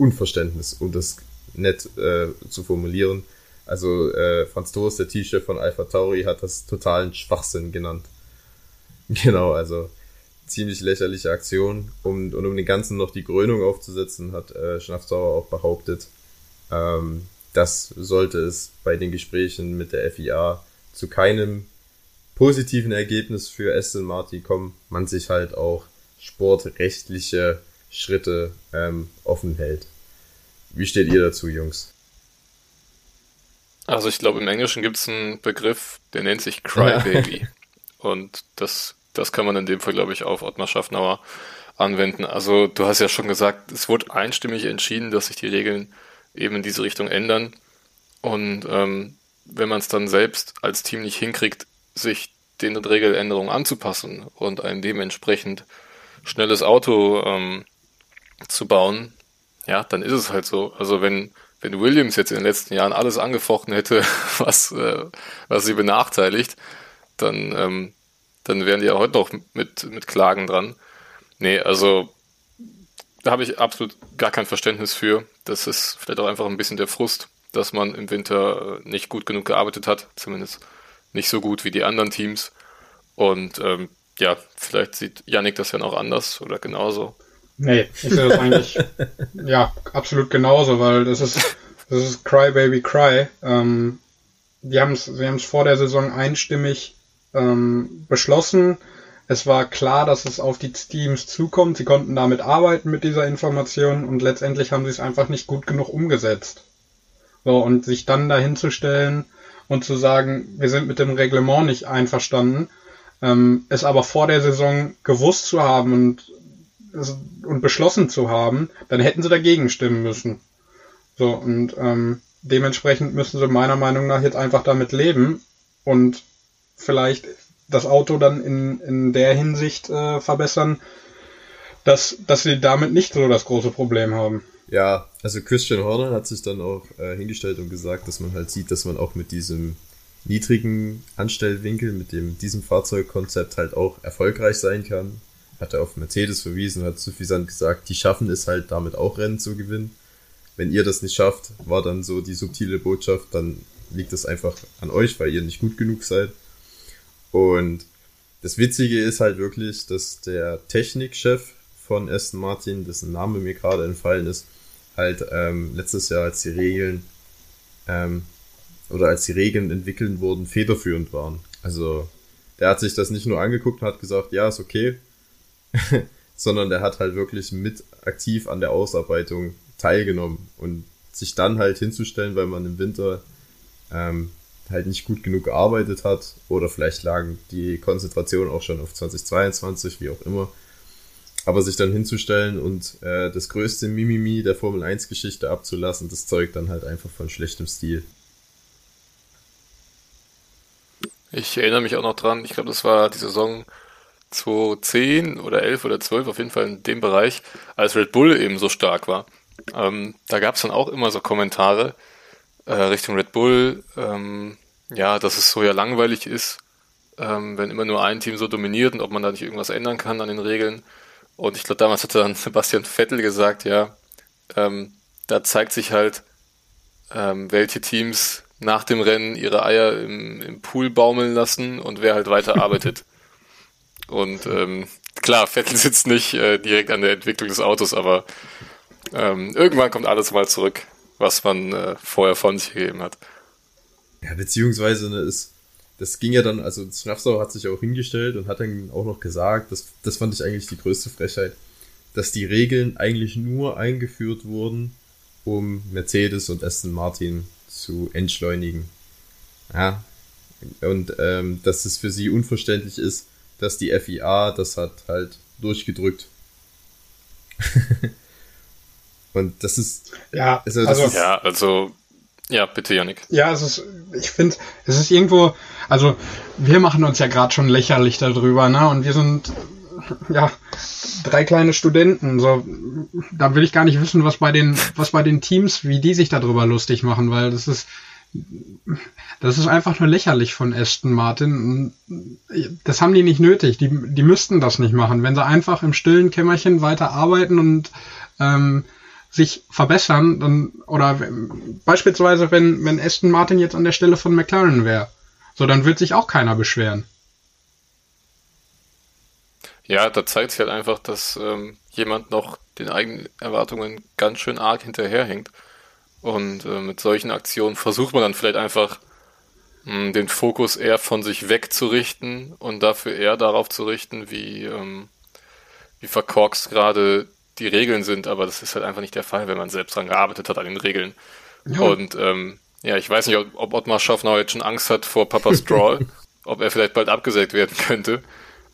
Unverständnis, um das nett äh, zu formulieren. Also äh, Franz Toast, der T-Shirt von Alpha Tauri, hat das totalen Schwachsinn genannt. Genau, also ziemlich lächerliche Aktion. Um, und um den Ganzen noch die Krönung aufzusetzen, hat äh, Schnaffsauer auch behauptet, ähm, das sollte es bei den Gesprächen mit der FIA zu keinem positiven Ergebnis für Aston Martin kommen, man sich halt auch sportrechtliche Schritte ähm, offen hält. Wie steht ihr dazu, Jungs? Also ich glaube, im Englischen gibt es einen Begriff, der nennt sich Crybaby. Und das, das kann man in dem Fall, glaube ich, auf Ottmar Schaffnauer anwenden. Also du hast ja schon gesagt, es wurde einstimmig entschieden, dass sich die Regeln eben in diese Richtung ändern. Und ähm, wenn man es dann selbst als Team nicht hinkriegt, sich den Regeländerungen anzupassen und ein dementsprechend schnelles Auto ähm, zu bauen, ja, dann ist es halt so. Also wenn, wenn Williams jetzt in den letzten Jahren alles angefochten hätte, was, äh, was sie benachteiligt, dann, ähm, dann wären die ja heute noch mit, mit Klagen dran. Nee, also da habe ich absolut gar kein Verständnis für. Das ist vielleicht auch einfach ein bisschen der Frust, dass man im Winter äh, nicht gut genug gearbeitet hat, zumindest nicht so gut wie die anderen Teams. Und ähm, ja, vielleicht sieht Yannick das ja noch anders oder genauso. Nee, ich sehe das eigentlich ja absolut genauso, weil das ist das ist Cry Baby Cry. Ähm, die haben es sie haben es vor der Saison einstimmig ähm, beschlossen. Es war klar, dass es auf die Teams zukommt. Sie konnten damit arbeiten mit dieser Information und letztendlich haben sie es einfach nicht gut genug umgesetzt. So, und sich dann dahinzustellen und zu sagen, wir sind mit dem Reglement nicht einverstanden, ähm, es aber vor der Saison gewusst zu haben und, und beschlossen zu haben, dann hätten sie dagegen stimmen müssen. So, und ähm, dementsprechend müssen sie meiner Meinung nach jetzt einfach damit leben und vielleicht das Auto dann in, in der Hinsicht äh, verbessern, dass, dass sie damit nicht so das große Problem haben. Ja, also Christian Horner hat sich dann auch äh, hingestellt und gesagt, dass man halt sieht, dass man auch mit diesem niedrigen Anstellwinkel, mit dem diesem Fahrzeugkonzept halt auch erfolgreich sein kann. Hat er auf Mercedes verwiesen, hat suffisant gesagt, die schaffen es halt damit auch Rennen zu gewinnen. Wenn ihr das nicht schafft, war dann so die subtile Botschaft, dann liegt es einfach an euch, weil ihr nicht gut genug seid. Und das Witzige ist halt wirklich, dass der Technikchef von Aston Martin, dessen Name mir gerade entfallen ist, halt ähm, letztes Jahr, als die Regeln ähm, oder als die Regeln entwickeln wurden, federführend waren. Also der hat sich das nicht nur angeguckt und hat gesagt, ja, ist okay, sondern der hat halt wirklich mit aktiv an der Ausarbeitung teilgenommen und sich dann halt hinzustellen, weil man im Winter ähm, halt nicht gut genug gearbeitet hat oder vielleicht lagen die Konzentration auch schon auf 2022, wie auch immer, aber sich dann hinzustellen und äh, das größte Mimimi der Formel 1 Geschichte abzulassen, das zeugt dann halt einfach von schlechtem Stil. Ich erinnere mich auch noch dran, ich glaube, das war die Saison 2010 oder 11 oder 12, auf jeden Fall in dem Bereich, als Red Bull eben so stark war. Ähm, da gab es dann auch immer so Kommentare äh, Richtung Red Bull, ähm, ja, dass es so ja langweilig ist, ähm, wenn immer nur ein Team so dominiert und ob man da nicht irgendwas ändern kann an den Regeln. Und ich glaube, damals hatte dann Sebastian Vettel gesagt, ja, ähm, da zeigt sich halt, ähm, welche Teams nach dem Rennen ihre Eier im, im Pool baumeln lassen und wer halt weiter arbeitet. Und ähm, klar, Vettel sitzt nicht äh, direkt an der Entwicklung des Autos, aber ähm, irgendwann kommt alles mal zurück, was man äh, vorher von sich gegeben hat. Ja, beziehungsweise ne, ist, das ging ja dann, also Schnafsau hat sich auch hingestellt und hat dann auch noch gesagt, das, das fand ich eigentlich die größte Frechheit, dass die Regeln eigentlich nur eingeführt wurden, um Mercedes und Aston Martin zu entschleunigen. Ja, und ähm, dass es für sie unverständlich ist, dass die FIA das hat halt durchgedrückt. Und das ist. Ja, also, also, ist, ja, also ja, bitte, Janik. Ja, es ist, ich finde, es ist irgendwo, also wir machen uns ja gerade schon lächerlich darüber, ne? Und wir sind ja drei kleine Studenten. So, da will ich gar nicht wissen, was bei den, was bei den Teams, wie die sich darüber lustig machen, weil das ist, das ist einfach nur lächerlich von Aston Martin. Das haben die nicht nötig. Die, die müssten das nicht machen. Wenn sie einfach im stillen Kämmerchen weiter arbeiten und ähm, sich verbessern, dann, oder beispielsweise, wenn, wenn Aston Martin jetzt an der Stelle von McLaren wäre, so dann wird sich auch keiner beschweren. Ja, da zeigt sich halt einfach, dass ähm, jemand noch den eigenen Erwartungen ganz schön arg hinterherhängt. Und äh, mit solchen Aktionen versucht man dann vielleicht einfach mh, hm, den Fokus eher von sich wegzurichten und dafür eher darauf zu richten, wie, ähm, wie verkorkst gerade die Regeln sind, aber das ist halt einfach nicht der Fall, wenn man selbst dran gearbeitet hat an den Regeln. Ja. Und ähm, ja, ich weiß nicht, ob, ob Ottmar Schaffner jetzt schon Angst hat vor Papa Stroll, ob er vielleicht bald abgesägt werden könnte.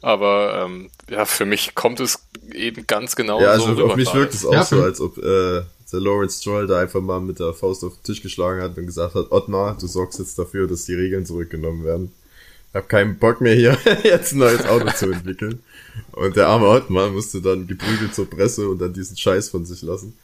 Aber ähm, ja, für mich kommt es eben ganz genau ja, also so. Auf mich wirkt es auch ja, so, als ob äh, der Lawrence Stroll da einfach mal mit der Faust auf den Tisch geschlagen hat und gesagt hat, Ottmar, du sorgst jetzt dafür, dass die Regeln zurückgenommen werden. Ich habe keinen Bock mehr hier jetzt ein neues Auto zu entwickeln. Und der arme Ottmar musste dann geprügelt zur Presse und dann diesen Scheiß von sich lassen.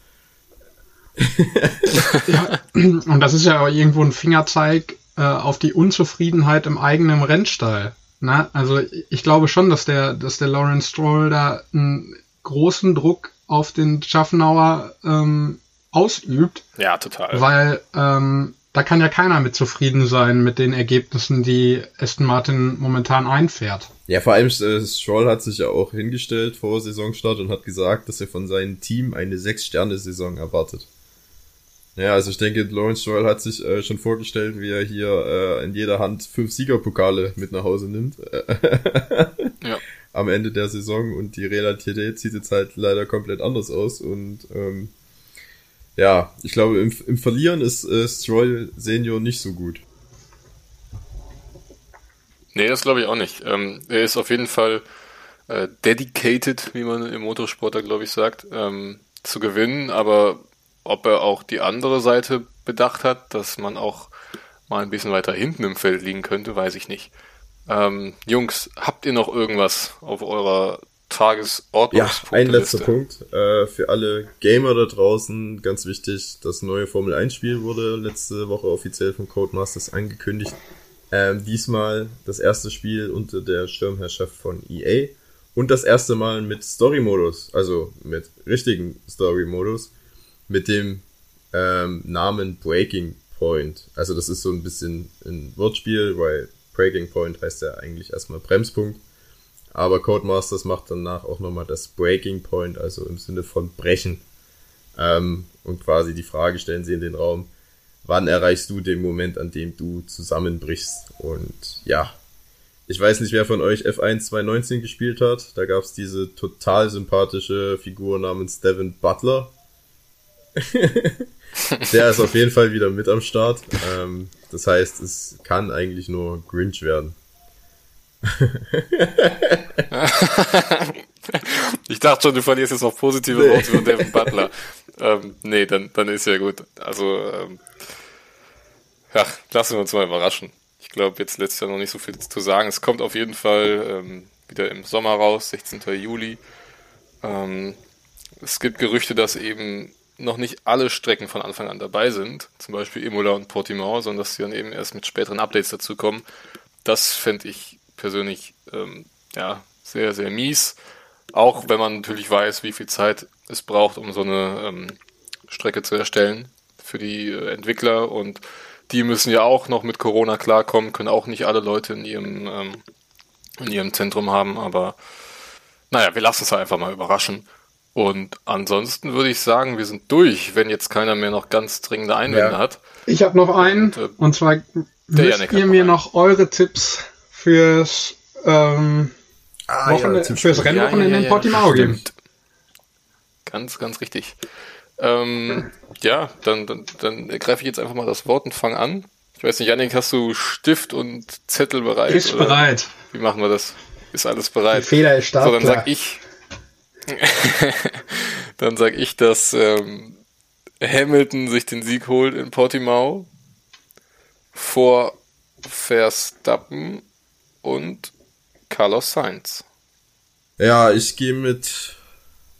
ja, und das ist ja auch irgendwo ein Fingerzeig äh, auf die Unzufriedenheit im eigenen Rennstall. Na, also ich glaube schon, dass der, dass der Lawrence Stroll da einen großen Druck auf den Schaffenauer ähm, ausübt. Ja, total. Weil ähm, da kann ja keiner mit zufrieden sein mit den Ergebnissen, die Aston Martin momentan einfährt. Ja, vor allem äh, Stroll hat sich ja auch hingestellt vor Saisonstart und hat gesagt, dass er von seinem Team eine Sechs-Sterne-Saison erwartet. Ja, also ich denke, Lawrence Stroll hat sich äh, schon vorgestellt, wie er hier äh, in jeder Hand fünf Siegerpokale mit nach Hause nimmt. ja. Am Ende der Saison und die Realität sieht jetzt halt leider komplett anders aus und ähm, ja, ich glaube, im, im Verlieren ist äh, Stroll Senior nicht so gut. Nee, das glaube ich auch nicht. Ähm, er ist auf jeden Fall äh, dedicated, wie man im Motorsport da, glaube ich, sagt, ähm, zu gewinnen. Aber ob er auch die andere Seite bedacht hat, dass man auch mal ein bisschen weiter hinten im Feld liegen könnte, weiß ich nicht. Ähm, Jungs, habt ihr noch irgendwas auf eurer Tagesordnung? Ja, ein letzter Punkt. Äh, für alle Gamer da draußen, ganz wichtig, das neue Formel 1 Spiel wurde letzte Woche offiziell von Codemasters angekündigt. Ähm, diesmal das erste Spiel unter der Schirmherrschaft von EA und das erste Mal mit Story-Modus, also mit richtigen Story-Modus, mit dem ähm, Namen Breaking Point. Also das ist so ein bisschen ein Wortspiel, weil Breaking Point heißt ja eigentlich erstmal Bremspunkt. Aber Codemasters macht danach auch nochmal das Breaking Point, also im Sinne von brechen. Ähm, und quasi die Frage stellen sie in den Raum, wann erreichst du den Moment, an dem du zusammenbrichst? Und ja, ich weiß nicht, wer von euch F1 2019 gespielt hat. Da gab es diese total sympathische Figur namens Devin Butler. Der ist auf jeden Fall wieder mit am Start. Ähm, das heißt, es kann eigentlich nur Grinch werden. ich dachte schon, du verlierst jetzt noch positive Worte von Devin Butler. Ähm, nee, dann, dann ist ja gut. Also, ähm, ja, lassen wir uns mal überraschen. Ich glaube, jetzt letztes Jahr noch nicht so viel zu sagen. Es kommt auf jeden Fall ähm, wieder im Sommer raus, 16. Juli. Ähm, es gibt Gerüchte, dass eben noch nicht alle Strecken von Anfang an dabei sind, zum Beispiel Imola und Portimao, sondern dass sie dann eben erst mit späteren Updates dazukommen. Das fände ich persönlich ähm, ja, sehr, sehr mies. Auch wenn man natürlich weiß, wie viel Zeit es braucht, um so eine ähm, Strecke zu erstellen für die äh, Entwickler und die müssen ja auch noch mit Corona klarkommen, können auch nicht alle Leute in ihrem, ähm, in ihrem Zentrum haben, aber naja, wir lassen es einfach mal überraschen. Und ansonsten würde ich sagen, wir sind durch, wenn jetzt keiner mehr noch ganz dringende Einwände ja. hat. Ich habe noch einen, und, äh, und zwar müsst ihr mir noch eure Tipps fürs, ähm, ah, Wochenende, ja, fürs Rennwochenende ja, ja, in Portimao geben. Ganz, ganz richtig. Ähm, ja, dann, dann, dann greife ich jetzt einfach mal das Wort und fange an. Ich weiß nicht, Janik, hast du Stift und Zettel bereit? Ist oder? bereit. Wie machen wir das? Ist alles bereit? Die Feder ist stark. So, dann sag ich. dann sag ich, dass ähm, Hamilton sich den Sieg holt in Portimao vor Verstappen und Carlos Sainz. Ja, ich gehe mit,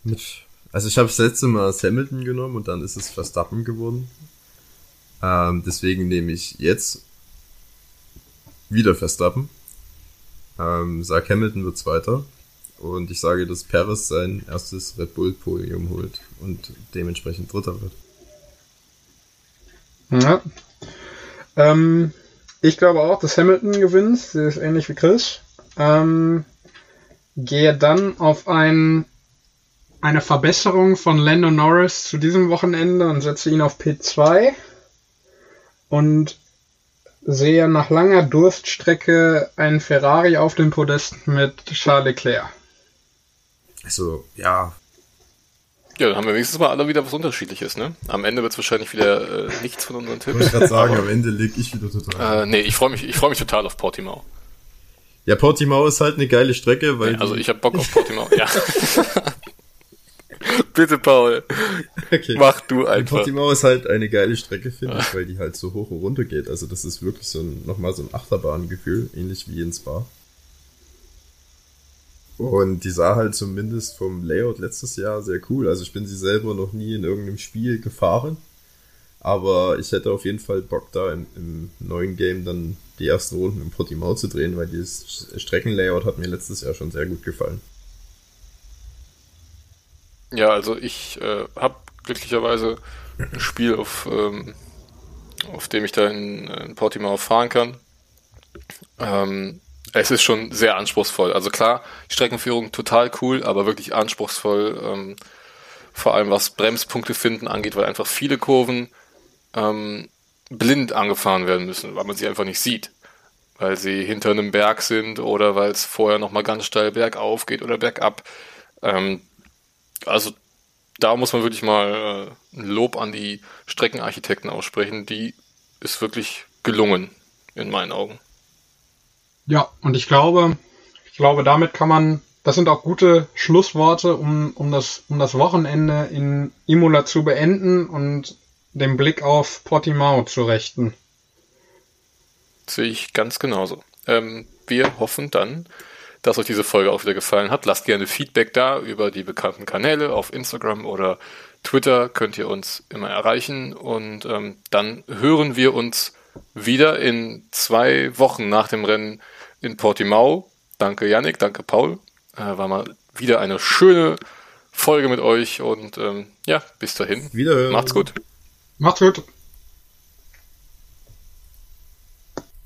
mit, also ich habe das letzte Mal Hamilton genommen und dann ist es Verstappen geworden. Ähm, deswegen nehme ich jetzt wieder Verstappen. Ähm, sag Hamilton wird Zweiter. Und ich sage, dass Perez sein erstes Red Bull Podium holt und dementsprechend Dritter wird. Ja. Ähm, ich glaube auch, dass Hamilton gewinnt. Das ist ähnlich wie Chris. Ähm, gehe dann auf ein, eine Verbesserung von Lando Norris zu diesem Wochenende und setze ihn auf P2 und sehe nach langer Durststrecke einen Ferrari auf dem Podest mit Charles Leclerc. Also, ja. Ja, dann haben wir wenigstens mal alle wieder was Unterschiedliches, ne? Am Ende wird es wahrscheinlich wieder äh, nichts von unseren Ich wollte Tipps. gerade sagen, am Ende leg ich wieder total. Äh, nee, ich freue mich, ich freue mich total auf Portimao. Ja, Portimao ist halt eine geile Strecke, weil. Nee, also ich habe Bock auf Portimao. ja. Bitte, Paul. okay. Mach du einfach. Portimao ist halt eine geile Strecke, finde ich, weil die halt so hoch und runter geht. Also das ist wirklich so ein, nochmal so ein Achterbahngefühl, ähnlich wie in Spa. Und die sah halt zumindest vom Layout letztes Jahr sehr cool. Also ich bin sie selber noch nie in irgendeinem Spiel gefahren. Aber ich hätte auf jeden Fall Bock da im, im neuen Game dann die ersten Runden im Portimao zu drehen, weil dieses Streckenlayout hat mir letztes Jahr schon sehr gut gefallen. Ja, also ich äh, habe glücklicherweise ein Spiel, auf, ähm, auf dem ich da in, in Portimao fahren kann. Ähm, es ist schon sehr anspruchsvoll. Also klar, Streckenführung total cool, aber wirklich anspruchsvoll. Ähm, vor allem was Bremspunkte finden angeht, weil einfach viele Kurven ähm, blind angefahren werden müssen, weil man sie einfach nicht sieht. Weil sie hinter einem Berg sind oder weil es vorher nochmal ganz steil bergauf geht oder bergab. Ähm, also da muss man wirklich mal äh, ein Lob an die Streckenarchitekten aussprechen. Die ist wirklich gelungen, in meinen Augen. Ja, und ich glaube, ich glaube, damit kann man, das sind auch gute Schlussworte, um, um, das, um das Wochenende in Imola zu beenden und den Blick auf Portimao zu richten. Sehe ich ganz genauso. Ähm, wir hoffen dann, dass euch diese Folge auch wieder gefallen hat. Lasst gerne Feedback da über die bekannten Kanäle auf Instagram oder Twitter könnt ihr uns immer erreichen und ähm, dann hören wir uns wieder in zwei Wochen nach dem Rennen in Portimao. Danke Yannick, danke Paul. Äh, war mal wieder eine schöne Folge mit euch und ähm, ja, bis dahin. Wiederhören. Macht's gut. Macht's gut!